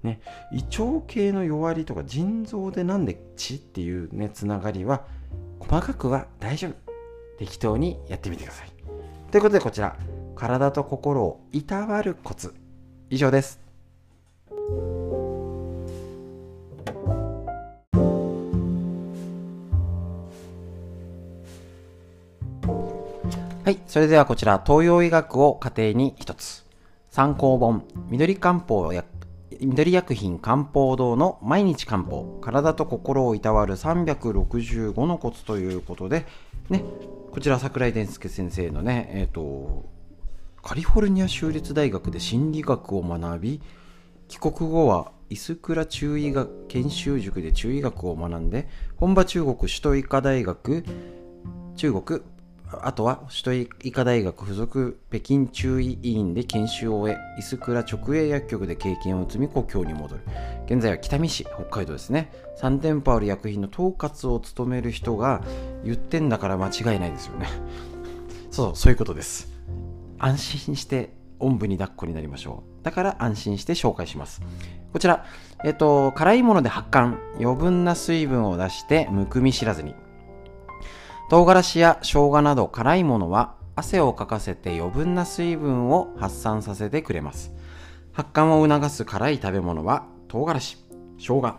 ね胃腸系の弱りとか腎臓でなんで血っていうねつながりは細かくは大丈夫。適当にやってみてください。ということでこちら体と心をいたわるコツ。以上です。はい。それではこちら、東洋医学を家庭に一つ。参考本、緑漢方薬緑薬品漢方堂の毎日漢方体と心をいたわる365のコツということで、ね、こちら桜井伝介先生のね、えっ、ー、と、カリフォルニア州立大学で心理学を学び、帰国後はイスクラ中医学研修塾で中医学を学んで、本場中国首都医科大学中国あとは首都医科大学附属北京中医医院で研修を終え、イスクラ直営薬局で経験を積み故郷に戻る。現在は北見市、北海道ですね。3店舗ある薬品の統括を務める人が言ってんだから間違いないですよね。そう、そういうことです。安心しておんぶに抱っこになりましょう。だから安心して紹介します。こちら、えっと、辛いもので発汗、余分な水分を出してむくみ知らずに。唐辛子や生姜など辛いものは汗をかかせて余分な水分を発散させてくれます。発汗を促す辛い食べ物は唐辛子、生姜、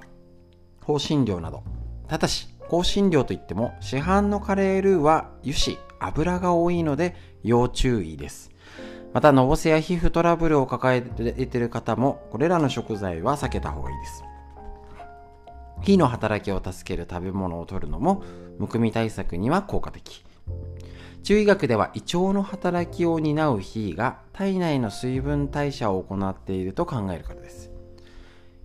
香辛料など。ただし、香辛料といっても市販のカレールーは油脂、油が多いので要注意です。また、のぼせや皮膚トラブルを抱えている方も、これらの食材は避けた方がいいです。火の働きを助ける食べ物を取るのもむくみ対策には効果的。中医学では胃腸の働きを担う火が体内の水分代謝を行っていると考えるからです。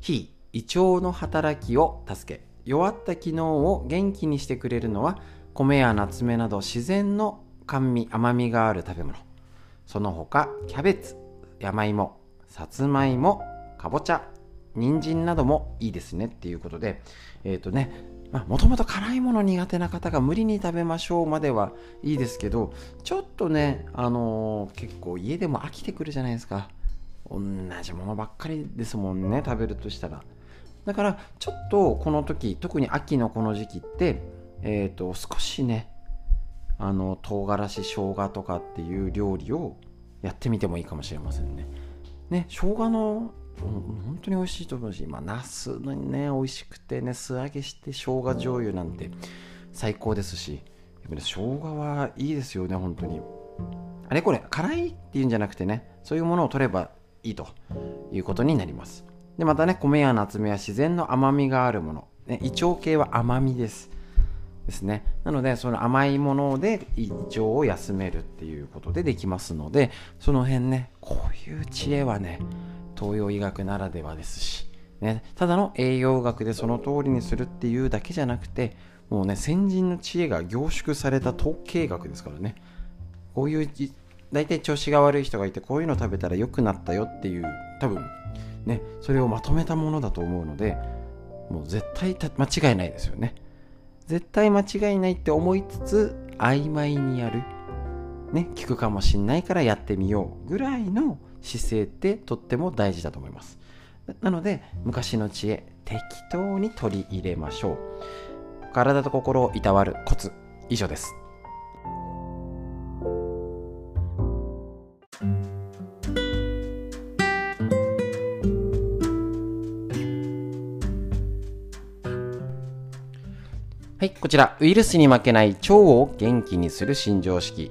火胃腸の働きを助け。弱った機能を元気にしてくれるのは米や夏目など自然の甘味甘みがある食べ物。その他キャベツ山芋さつまいもかぼちゃ人参などもいいですねっていうことで、えっ、ー、とね、もともと辛いもの苦手な方が無理に食べましょうまではいいですけど、ちょっとね、あのー、結構家でも飽きてくるじゃないですか。同じものばっかりですもんね、食べるとしたら。だから、ちょっとこの時、特に秋のこの時期って、えっ、ー、と、少しね、あの、唐辛子、生姜とかっていう料理をやってみてもいいかもしれませんね。ね、生姜の本当に美味しいと思うし、まあ、ナスのね、美味しくてね、素揚げして生姜醤油なんて、最高ですし生姜はいいですよね本当に。あれこれ辛いっていうんじゃなくてねそういうものを取ればいいということになります。でまたね米や夏目は自然の甘みがあるもの、ね、胃腸系は甘みです。ですね。なのでその甘いもので胃腸を休めるっていうことでできますのでその辺ねこういう知恵はね東洋医学ならではですし、ね、ただの栄養学でその通りにするっていうだけじゃなくてもうね先人の知恵が凝縮された統計学ですからね。こういう大体調子が悪い人がいてこういうの食べたら良くなったよっていう多分ねそれをまとめたものだと思うのでもう絶対間違いないですよね。絶対間違いないって思いつつ曖昧にやる。ね聞くかもしんないからやってみようぐらいの姿勢ってとっても大事だと思います。なので昔の知恵適当に取り入れましょう。体と心をいたわるコツ以上です。はい、こちら、ウイルスに負けない腸を元気にする新常識。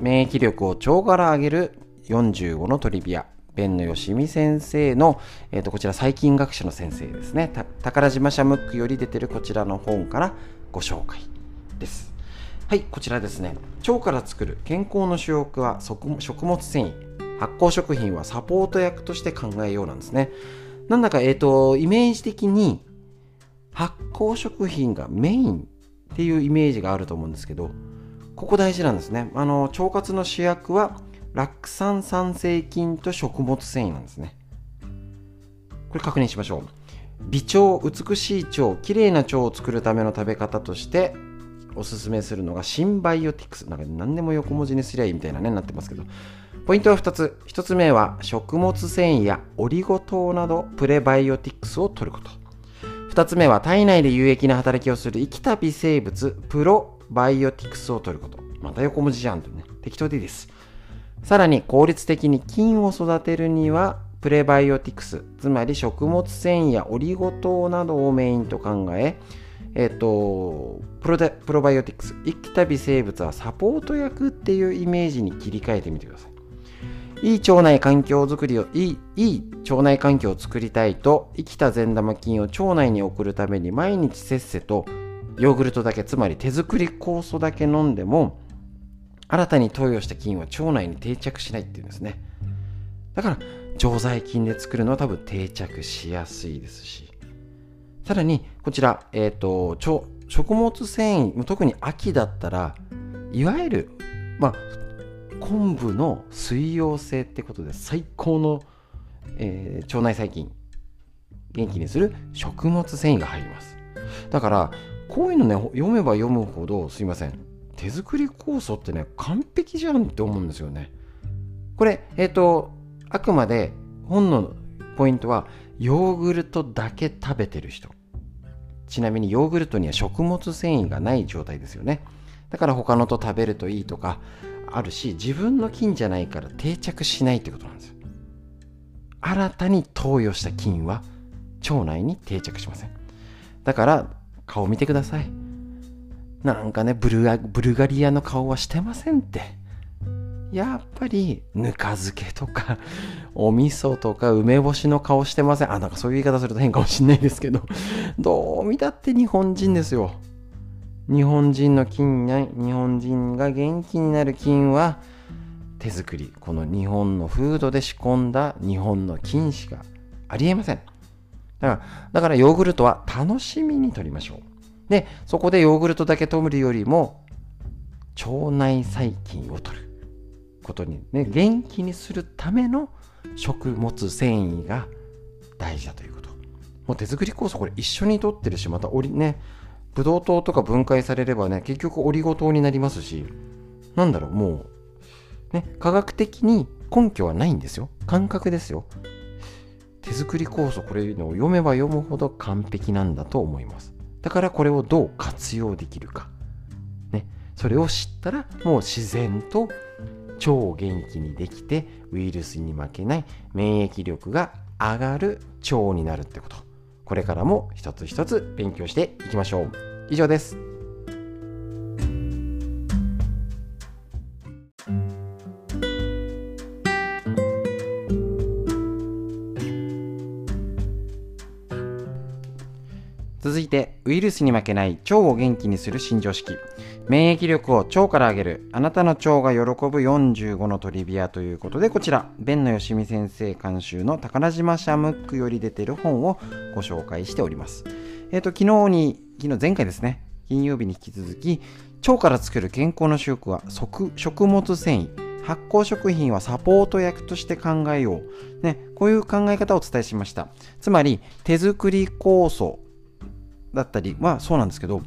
免疫力を腸から上げる45のトリビア。弁野よしみ先生の、えー、とこちら細菌学者の先生ですね。宝島社ムックより出てるこちらの本からご紹介です。はい、こちらですね。腸から作る健康の主翼は食物繊維。発酵食品はサポート役として考えようなんですね。なんだか、えっ、ー、と、イメージ的に発酵食品がメインっていうイメージがあると思うんですけどここ大事なんですねあの腸活の主役は酪酸酸性菌と食物繊維なんですね。これ確認しましょう。美腸美しい腸きれいな腸を作るための食べ方としておすすめするのがシンバイオティクス。なんか何でも横文字にすりゃいいみたいなねなってますけど。ポイントは2つ。1つ目は食物繊維やオリゴ糖などプレバイオティクスを取ること。2つ目は体内で有益な働きをする生きた微生物プロバイオティクスを取ること。また横文字じゃんとね。適当でいいです。さらに効率的に菌を育てるにはプレバイオティクスつまり食物繊維やオリゴ糖などをメインと考ええっ、とプロプロバイオティクス生きた微生物はサポート役っていうイメージに切り替えてみてください。いい腸内環境づくりをいいいい腸内環境を作りたいと生きた善玉菌を腸内に送るために毎日せっせとヨーグルトだけつまり手作り酵素だけ飲んでも新たに投与した菌は腸内に定着しないっていうんですね。だから常在菌で作るのは多分定着しやすいですし。さらにこちら、えーと、と食物繊維特に秋だったらいわゆるまあ昆布の水溶性ってことで最高の、えー、腸内細菌元気にする食物繊維が入ります。だからこういうのね読めば読むほどすいません。手作り酵素ってね完璧じゃんって思うんですよね。これえっ、ー、とあくまで本のポイントはヨーグルトだけ食べてる人。ちなみにヨーグルトには食物繊維がない状態ですよね。だから他のと食べるといいとかあるし自分の菌じゃないから定着しないってことなんですよ。新たに投与した菌は腸内に定着しません。だから顔見てください。なんかねブルガブルガリアの顔はしてませんって。やっぱりぬか漬けとか お味噌とか梅干しの顔してません。あなんかそういう言い方すると変かもしんないですけど。どう見たって日本人ですよ。日本人の菌や日本人が元気になる菌は手作り。この日本の風土で仕込んだ日本の菌しかありえません。だからだからヨーグルトは楽しみにとりましょう。でそこでヨーグルトだけ取るよりも腸内細菌を取ることにね元気にするための食物繊維が大事だということもう手作り酵素これ一緒に取ってるしまたおりねブドウ糖とか分解されればね、結局オリゴ糖になりますし、なんだろう、もう、ね、科学的に根拠はないんですよ。感覚ですよ。手作り酵素、これの読めば読むほど完璧なんだと思います。だからこれをどう活用できるか。ね、それを知ったら、もう自然と超元気にできて、ウイルスに負けない免疫力が上がる腸になるってこと。これからも一つ一つ勉強していきましょう。以上です。ウイルスに負けない腸を元気にする新常識。免疫力を腸から上げる。あなたの腸が喜ぶ45のトリビアということでこちら弁野よしみ先生監修の宝島シャムックより出てる本をご紹介しております。えっ、ー、と昨日に昨日前回ですね。金曜日に引き続き腸から作る健康の主食は食物繊維。発酵食品はサポート役として考えよう。ね、こういう考え方をお伝えしました。つまり、手作り酵素。だったりはそうなんですけど、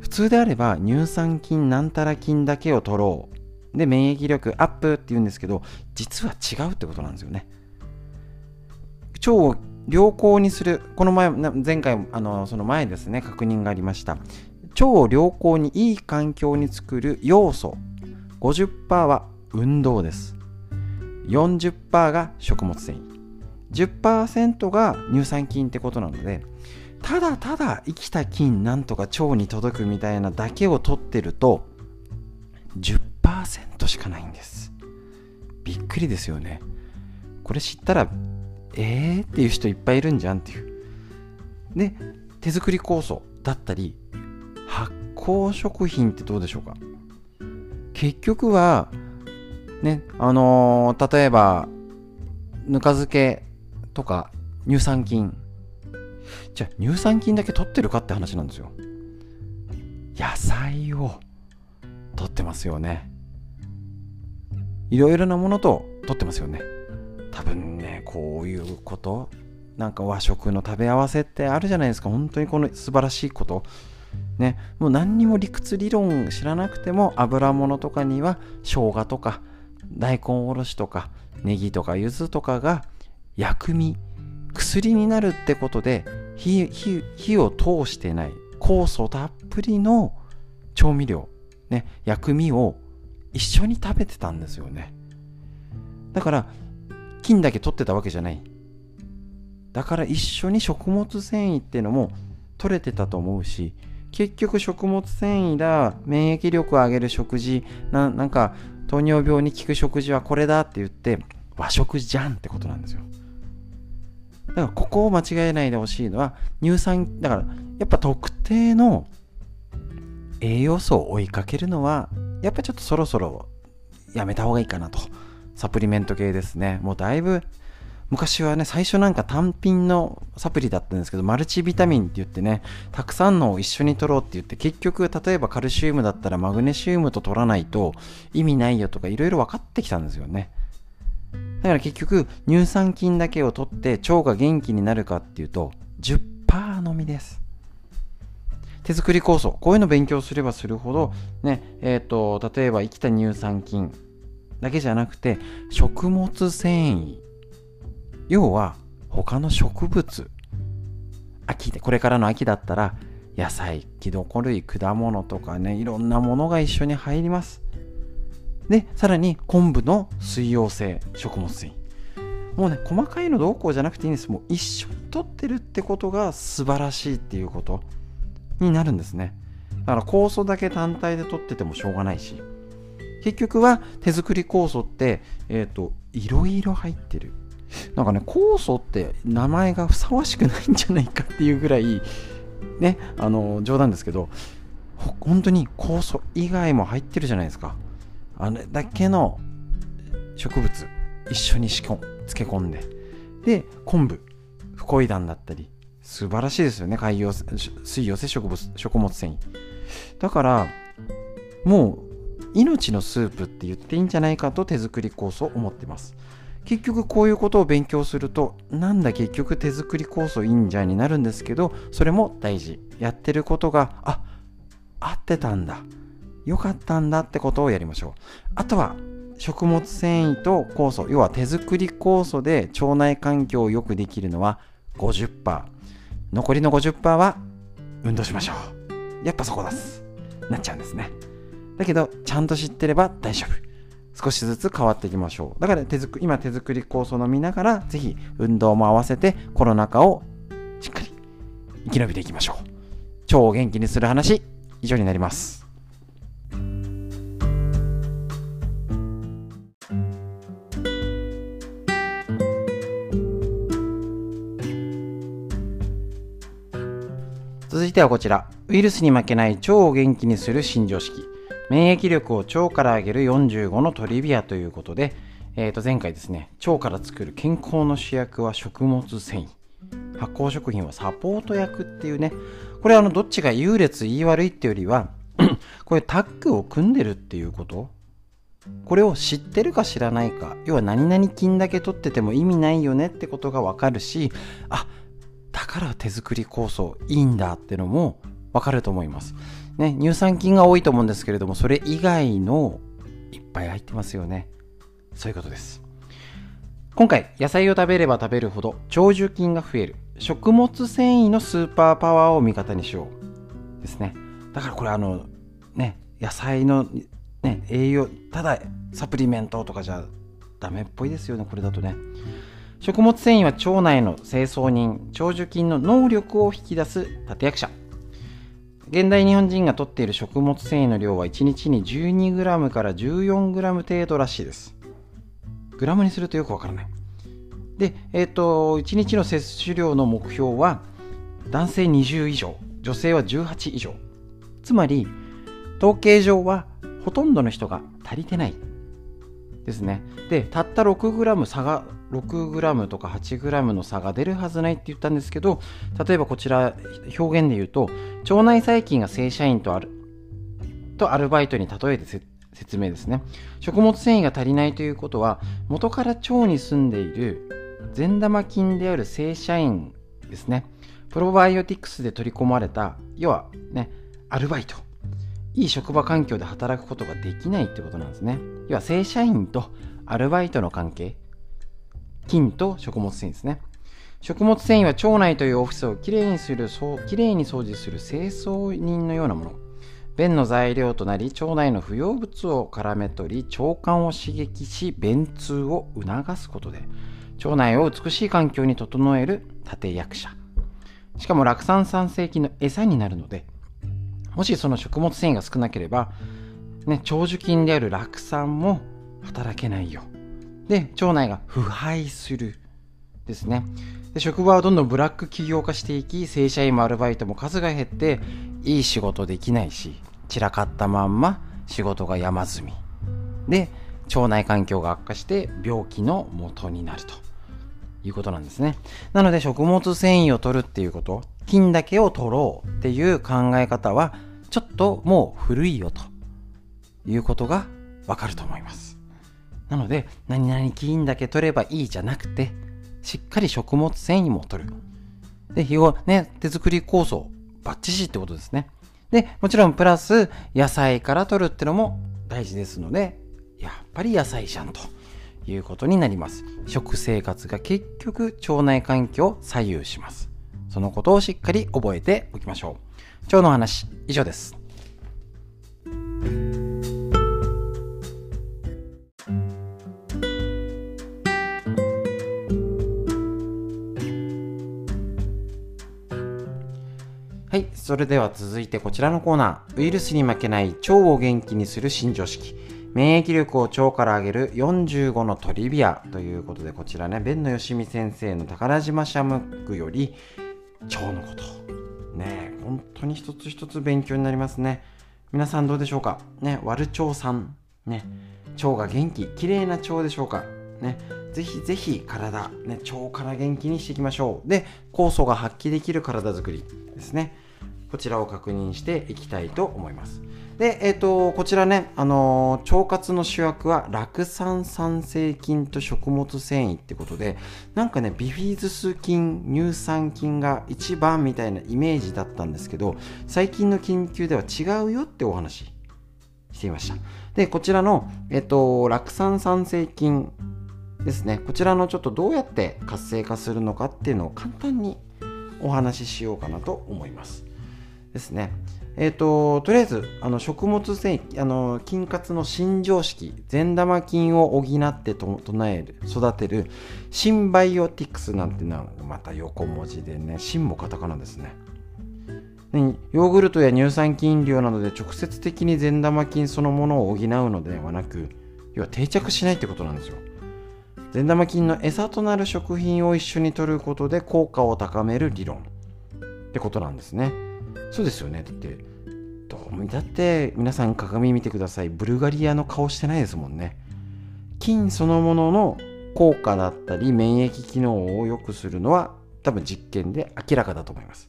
普通であれば乳酸菌なんたら菌だけを取ろう。で、免疫力アップって言うんですけど、実は違うってことなんですよね。腸を良好にする、この前、前回、あの、その前ですね、確認がありました。腸を良好にいい環境に作る要素50%は運動です40%が食物繊維10%が乳酸菌ってことなのでただただ生きた菌なんとか腸に届くみたいなだけを取ってると10%しかないんです。びっくりですよね。これ知ったらえー？っていう人いっぱいいるんじゃんっていう。で手作り酵素だったり発酵食品ってどうでしょうか？結局はねあのー、例えばぬか漬けとか乳酸菌じゃあ乳酸菌だけ取ってるかって話なんですよ。野菜を取ってますよね。いろいろなものと取ってますよね。多分ねこういうことなんか和食の食べ合わせってあるじゃないですか。本当にこの素晴らしいこと。ね。もう何にも理屈理論知らなくても油物とかには生姜とか大根おろしとかネギとか柚子とかが薬味薬になるってことで火火を通してない酵素たっぷりの調味料、ね、薬味を一緒に食べてたんですよね。だから菌だけ取ってたわけじゃない。だから一緒に食物繊維っていうのも取れてたと思うし結局食物繊維だ免疫力を上げる食事ななんか糖尿病に効く食事はこれだって言って和食じゃんってことなんですよ。だからここを間違えないでほしいのは乳酸だからやっぱ特定の栄養素を追いかけるのはやっぱちょっとそろそろやめた方がいいかなとサプリメント系ですねもうだいぶ昔はね、最初なんか単品のサプリだったんですけど、マルチビタミンって言ってね、たくさんのを一緒に取ろうって言って、結局、例えばカルシウムだったらマグネシウムと取らないと意味ないよとかいろいろ分かってきたんですよね。だから結局、乳酸菌だけを取って腸が元気になるかっていうと、10%のみです。手作り酵素、こういうの勉強すればするほど、ね、えっ、ー、と、例えば生きた乳酸菌だけじゃなくて、食物繊維、要は他の植物秋でこれからの秋だったら野菜キノコ類果物とかねいろんなものが一緒に入りますでさらに昆布の水溶性食物繊維。もうね細かいのどうこうじゃなくていいんです。もう一緒にとってるってことが素晴らしいっていうことになるんですね。だから酵素だけ単体で取っててもしょうがないし。結局は手作り酵素ってえっ、ー、といろいろ入ってる。なんかね、酵素って名前がふさわしくないんじゃないかっていうぐらい、ね、あの、冗談ですけど、本当に酵素以外も入ってるじゃないですか。あれだけの植物一緒にしこ漬け込んで。で、昆布、フコイダンだったり、素晴らしいですよね、海洋、水溶性植物、食物繊維。だから、もう、命のスープって言っていいんじゃないかと手作り酵素を思ってます。結局こういうことを勉強するとなんだ結局手作り酵素いいんじゃになるんですけどそれも大事やってることがあ合ってたんだよかったんだってことをやりましょうあとは食物繊維と酵素要は手作り酵素で腸内環境を良くできるのは50%残りの50%は運動しましょうやっぱそこですなっちゃうんですねだけどちゃんと知ってれば大丈夫少しずつ変わっていきましょう。だから手作今手作り酵素飲みながら、ぜひ運動も合わせてコロナ禍をしっかり生き延びていきましょう。腸を元気にする話、以上になります。続いてはこちら。ウイルスに負けない腸を元気にする新常識。免疫力を腸から上げる45のトリビアということで、えー、と前回ですね、腸から作る健康の主役は食物繊維。発酵食品はサポート役っていうね、これあのどっちが優劣言い悪いっていうよりは、これタッグを組んでるっていうことこれを知ってるか知らないか要は何々菌だけ取ってても意味ないよねってことがわかるしあだから手作り酵素いいんだってのもわかると思います、ね、乳酸菌が多いと思うんですけれどもそれ以外のいっぱい入ってますよね。そういうことです。今回野菜を食べれば食べるほど長寿菌が増える。食物繊維のスーパーパワーを味方にしようですね。だからこれあのね野菜のね、栄養、ただサプリメントとかじゃダメっぽいですよね、これだとね。食物繊維は腸内の清掃人、長寿菌の能力を引き出す立役者。現代日本人が摂っている食物繊維の量は1日に 12g から 14g 程度らしいです。グラムにするとよくわからない。で、えっ、ー、と、1日の摂取量の目標は男性20以上、女性は18以上。つまり、統計上はほとんどの人が足りてないですね。で、たった 6g 差が 6g とか 8g の差が出るはずないって言ったんですけど、例えばこちら表現で言うと、腸内細菌が正社員とあるとアルバイトに例えて説明ですね。食物繊維が足りないということは、元から腸に住んでいる善玉菌である正社員ですね。プロバイオティクスで取り込まれた、要はね、アルバイト。いい職場環境で働くことができないってことなんですね。要は正社員とアルバイトの関係。菌と食物繊維ですね。食物繊維は腸内というオフィスをきれいにする、きれいに掃除する清掃人のようなもの。便の材料となり、腸内の不要物を絡め取り、腸管を刺激し、便通を促すことで、腸内を美しい環境に整える立役者。しかも、酪酸酸性菌の餌になるので、もしその食物繊維が少なければ、ね、長寿菌である酪酸も働けないよ。で、腸内が腐敗する。ですね。で職場はどんどんブラック企業化していき、正社員もアルバイトも数が減って、いい仕事できないし、散らかったまんま仕事が山積み。で、腸内環境が悪化して病気の元になるということなんですね。なので食物繊維を取るっていうこと、金だけを取ろうっていう考え方はちょっともう古いよということがわかると思います。なので何々金だけ取ればいいじゃなくてしっかり食物繊維も取る。で、日をね、手作り酵素バッチシってことですね。で、もちろんプラス野菜から取るってのも大事ですので、やっぱり野菜じゃんということになります。食生活が結局腸内環境を左右します。そのことをしっかり覚えておきましょう。今日の話、以上です。はい。それでは続いてこちらのコーナー。ウイルスに負けない腸を元気にする新常識。免疫力を腸から上げる45のトリビアということで、こちらね、弁野よしみ先生の宝島シャムックより、腸のこと。ね本当に一つ一つ勉強になりますね。皆さんどうでしょうか？ね、悪腸さん。ね、腸が元気、綺麗な腸でしょうか？ね、ぜひぜひ体、ね、腸から元気にしていきましょう。で、酵素が発揮できる体づくりですね。こちらを確認していきたいと思います。で、えっ、ー、と、こちらね、あのー、腸活の主役は酪酸酸性菌と食物繊維ってことで、なんかね、ビフィズス菌、乳酸菌が一番みたいなイメージだったんですけど、最近の研究では違うよってお話していました。で、こちらの、えっ、ー、と、酪酸酸性菌ですね、こちらのちょっとどうやって活性化するのかっていうのを簡単にお話ししようかなと思います。ですね。え、ー、と、とりあえず、あの食物繊維、あの菌活の新常識、善玉菌を補ってと唱える、育てる、シンバイオティクスなんていうのは、また横文字でね、シンもカタカナですね。ヨーグルトや乳酸菌飲料などで直接的に善玉菌そのものを補うのではなく、要は定着しないってことなんですよ。善玉菌の餌となる食品を一緒に摂ることで効果を高める理論。ってことなんですね。そうですよね。だってどうだって皆さん鏡見てください。ブルガリアの顔してないですもんね。菌そのものの効果だったり免疫機能を良くするのは多分実験で明らかだと思います。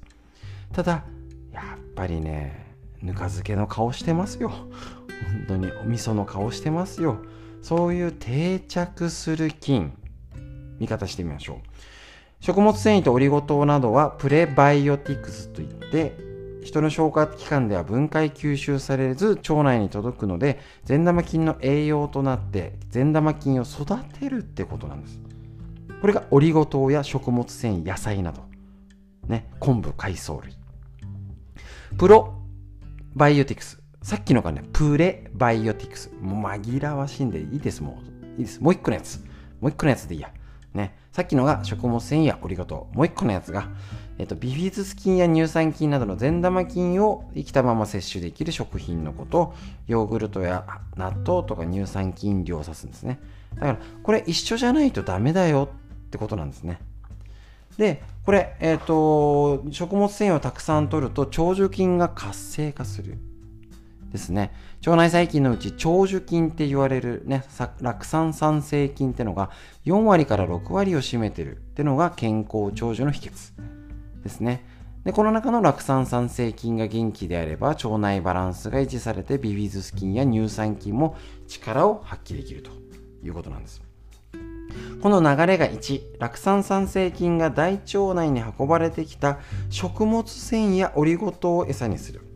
ただやっぱりねぬか漬けの顔してますよ。本当にお味噌の顔してますよ。そういう定着する菌。見方してみましょう。食物繊維とオリゴ糖などはプレバイオティクスといって人の消化器官では分解吸収されず腸内に届くので善玉菌の栄養となって善玉菌を育てるってことなんです。これがオリゴ糖や食物繊維野菜など。ね昆布海藻類。プロバイオティクス。さっきのがねプレバイオティクス。もう紛らわしいんでいいですもう。いいです。もう一個のやつ。もう一個のやつでいいや。ね。さっきのが食物繊維やオリゴ糖もう一個のやつがえっと、ビフィズス菌や乳酸菌などの善玉菌を生きたまま摂取できる食品のこと。ヨーグルトや納豆とか乳酸菌量を指すんですね。だからこれ一緒じゃないとダメだよってことなんですね。でこれ、えっ、と食物繊維をたくさん摂ると長寿菌が活性化する。ですね腸内細菌のうち長寿菌って言われるね酪酸酸性菌ってのが4割から6割を占めてるってのが健康長寿の秘訣ですね。でこの中の酪酸酸性菌が元気であれば腸内バランスが維持されてビフィズス菌や乳酸菌も力を発揮できるということなんです。この流れが1、酪酸酸性菌が大腸内に運ばれてきた食物繊維やオリゴ糖を餌にする。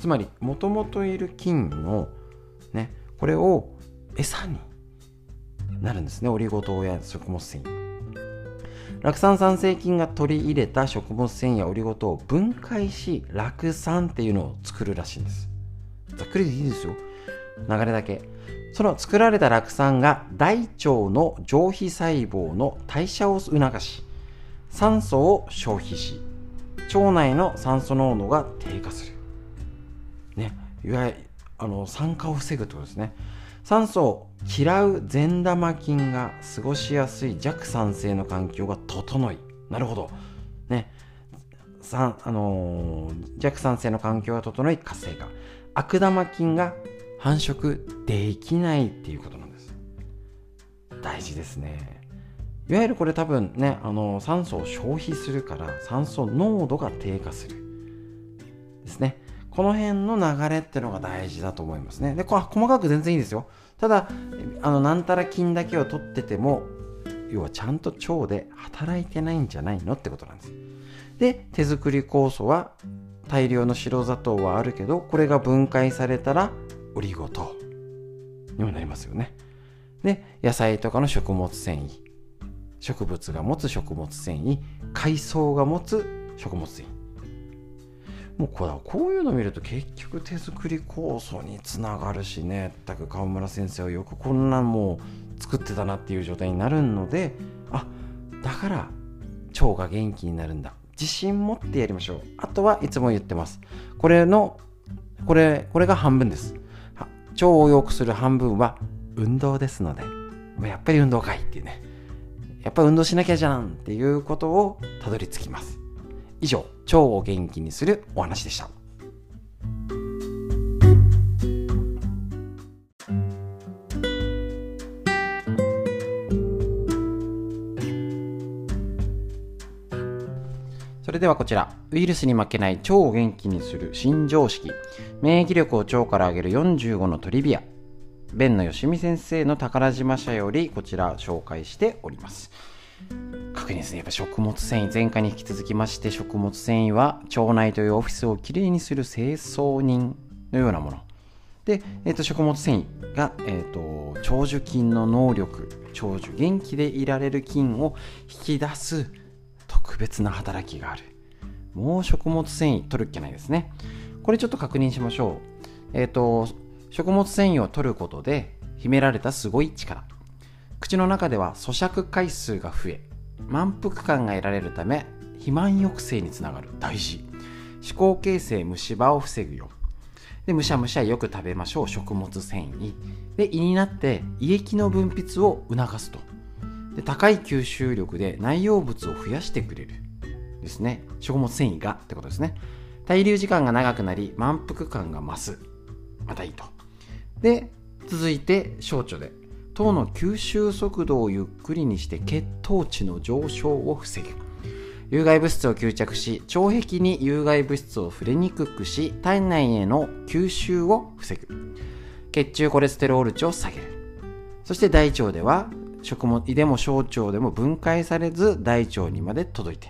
つまり、もともといる菌の、ね、これを餌になるんですね。オリゴ糖や食物繊維。酪酸酸性菌が取り入れた食物繊維やオリゴ糖を分解し酪酸っていうのを作るらしいんですざっくりでいいですよ流れだけその作られた酪酸が大腸の上皮細胞の代謝を促し酸素を消費し腸内の酸素濃度が低下するねいわゆるあの酸化を防ぐってことですね。酸素を嫌う善玉菌が過ごしやすい弱酸性の環境が整い。なるほど。ね。酸あのー、弱酸性の環境が整い活性化。悪玉菌が繁殖できないっていうことなんです。大事ですね。いわゆるこれ多分ねあの酸素を消費するから酸素濃度が低下する。ですね。この辺の流れってのが大事だと思いますね。で、こ細かく全然いいですよ。ただ、あの、なんたら菌だけを取ってても、要はちゃんと腸で働いてないんじゃないのってことなんです。で、手作り酵素は大量の白砂糖はあるけど、これが分解されたらオリゴ糖にもなりますよね。で、野菜とかの食物繊維、植物が持つ食物繊維、海藻が持つ食物繊維。もうこれこういうの見ると結局手作り酵素につながるしね。たく川村先生はよくこんなんもう作ってたなっていう状態になるのであだから腸が元気になるんだ。自信持ってやりましょう。あとはいつも言ってます。これのこれこれが半分です。腸を良くする半分は運動ですので。やっぱり運動会っていうね。やっぱ運動しなきゃじゃんっていうことをたどり着きます。以上。腸を元気にするお話でした。それではこちら、ウイルスに負けない腸を元気にする新常識、免疫力を腸から上げる45のトリビア、弁野よしみ先生の宝島社よりこちら紹介しております。確認ですね。やっぱ食物繊維、前回に引き続きまして食物繊維は腸内というオフィスをきれいにする清掃人のようなもの。で、えー、と食物繊維が、えーと、長寿菌の能力、長寿、元気でいられる菌を引き出す特別な働きがある。もう食物繊維取るっきゃないですね。これちょっと確認しましょう。えっ、ー、と、食物繊維を取ることで秘められたすごい力。口の中では咀嚼回数が増え、満腹感が得られるため肥満抑制につながる。大事。思考形成虫歯を防ぐよ。でむしゃむしゃよく食べましょう。食物繊維。で胃になって胃液の分泌を促すと。で高い吸収力で内容物を増やしてくれる。ですね。食物繊維がってことですね。滞留時間が長くなり満腹感が増す。またいいと。で続いて小腸で。糖の吸収速度をゆっくりにして血糖値の上昇を防ぐ有害物質を吸着し腸壁に有害物質を触れにくくし体内への吸収を防ぐ。血中コレステロール値を下げる。そして大腸では食物胃でも小腸でも分解されず大腸にまで届いて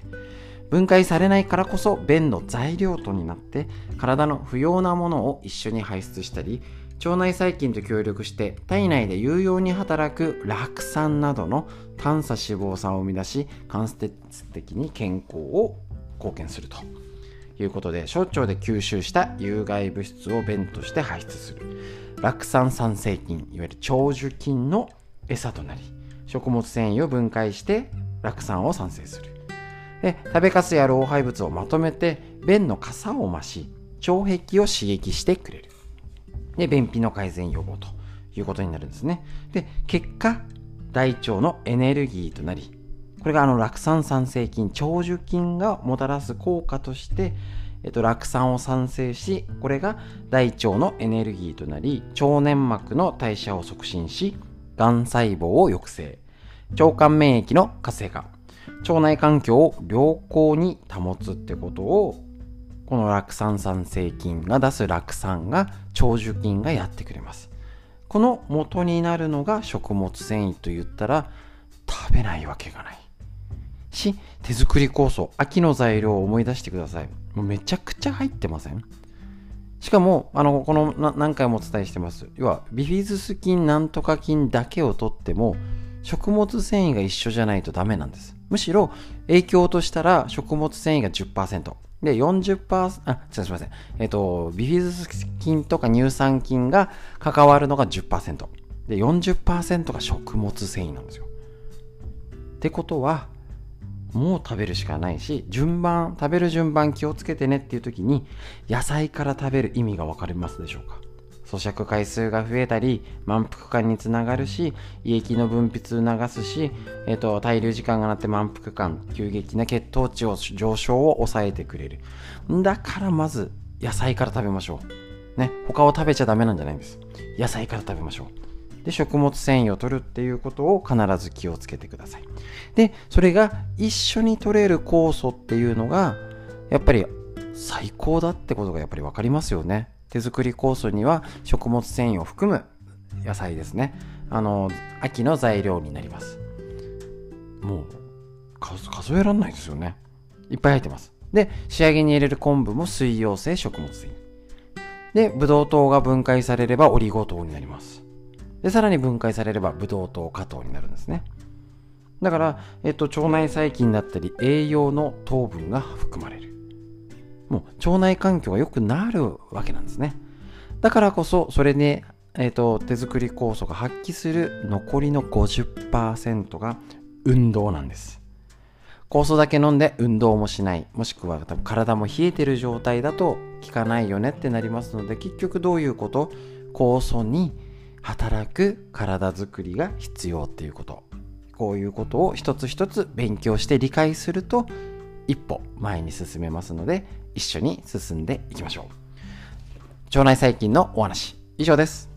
分解されないからこそ便の材料とになって体の不要なものを一緒に排出したり腸内細菌と協力して体内で有用に働く酪酸などの短鎖脂肪酸を生み出し間接的に健康を貢献するということで小腸で吸収した有害物質を便として排出する。酪酸酸性菌いわゆる長寿菌の餌となり食物繊維を分解して酪酸を産生する。で食べかすや老廃物をまとめて便の傘を増し腸壁を刺激してくれる。で、便秘の改善予防ということになるんですね。で、結果、大腸のエネルギーとなり、これがあの酪酸酸性菌、長寿菌がもたらす効果として、えっと、酪酸を産生し、これが大腸のエネルギーとなり、腸粘膜の代謝を促進し、がん細胞を抑制、腸管免疫の活性化、腸内環境を良好に保つってことをこの酪酸酸性菌が出す酪酸が長寿菌がやってくれます。この元になるのが食物繊維と言ったら食べないわけがない。し手作り酵素秋の材料を思い出してください。もうめちゃくちゃ入ってません？しかもあのこの何回もお伝えしてます。要はビフィズス菌なんとか菌だけを取っても食物繊維が一緒じゃないとダメなんです。むしろ影響としたら食物繊維が10%で、40%、あ、すみません。えっ、と、ビフィズス菌とか乳酸菌が関わるのが10%。で、40%が食物繊維なんですよ。ってことは、もう食べるしかないし、順番、食べる順番気をつけてねっていう時に、野菜から食べる意味がわかりますでしょうか？咀嚼回数が増えたり満腹感につながるし胃液の分泌を促すし、えーと、滞留時間がなって満腹感急激な血糖値を上昇を抑えてくれる。だからまず野菜から食べましょう。ね他を食べちゃダメなんじゃないんです。野菜から食べましょう。で食物繊維を取るっていうことを必ず気をつけてください。でそれが一緒に取れる酵素っていうのがやっぱり最高だってことがやっぱり分かりますよね。手作り酵素には食物繊維を含む野菜ですね。あの秋の材料になります。もう数えられないですよね。いっぱい入ってます。で仕上げに入れる昆布も水溶性食物繊維。でブドウ糖が分解されればオリゴ糖になります。でさらに分解されればブドウ糖果糖になるんですね。だから、えっと、腸内細菌だったり栄養の糖分が含まれるもう腸内環境が良くなるわけなんですね。だからこそ、それで、えーと、手作り酵素が発揮する残りの50%が運動なんです。酵素だけ飲んで運動もしない、もしくは多分体も冷えてる状態だと効かないよねってなりますので、結局どういうこと？酵素に働く体づくりが必要っていうこと。こういうことを一つ一つ勉強して理解すると一歩前に進めますので一緒に進んでいきましょう。腸内細菌のお話以上です。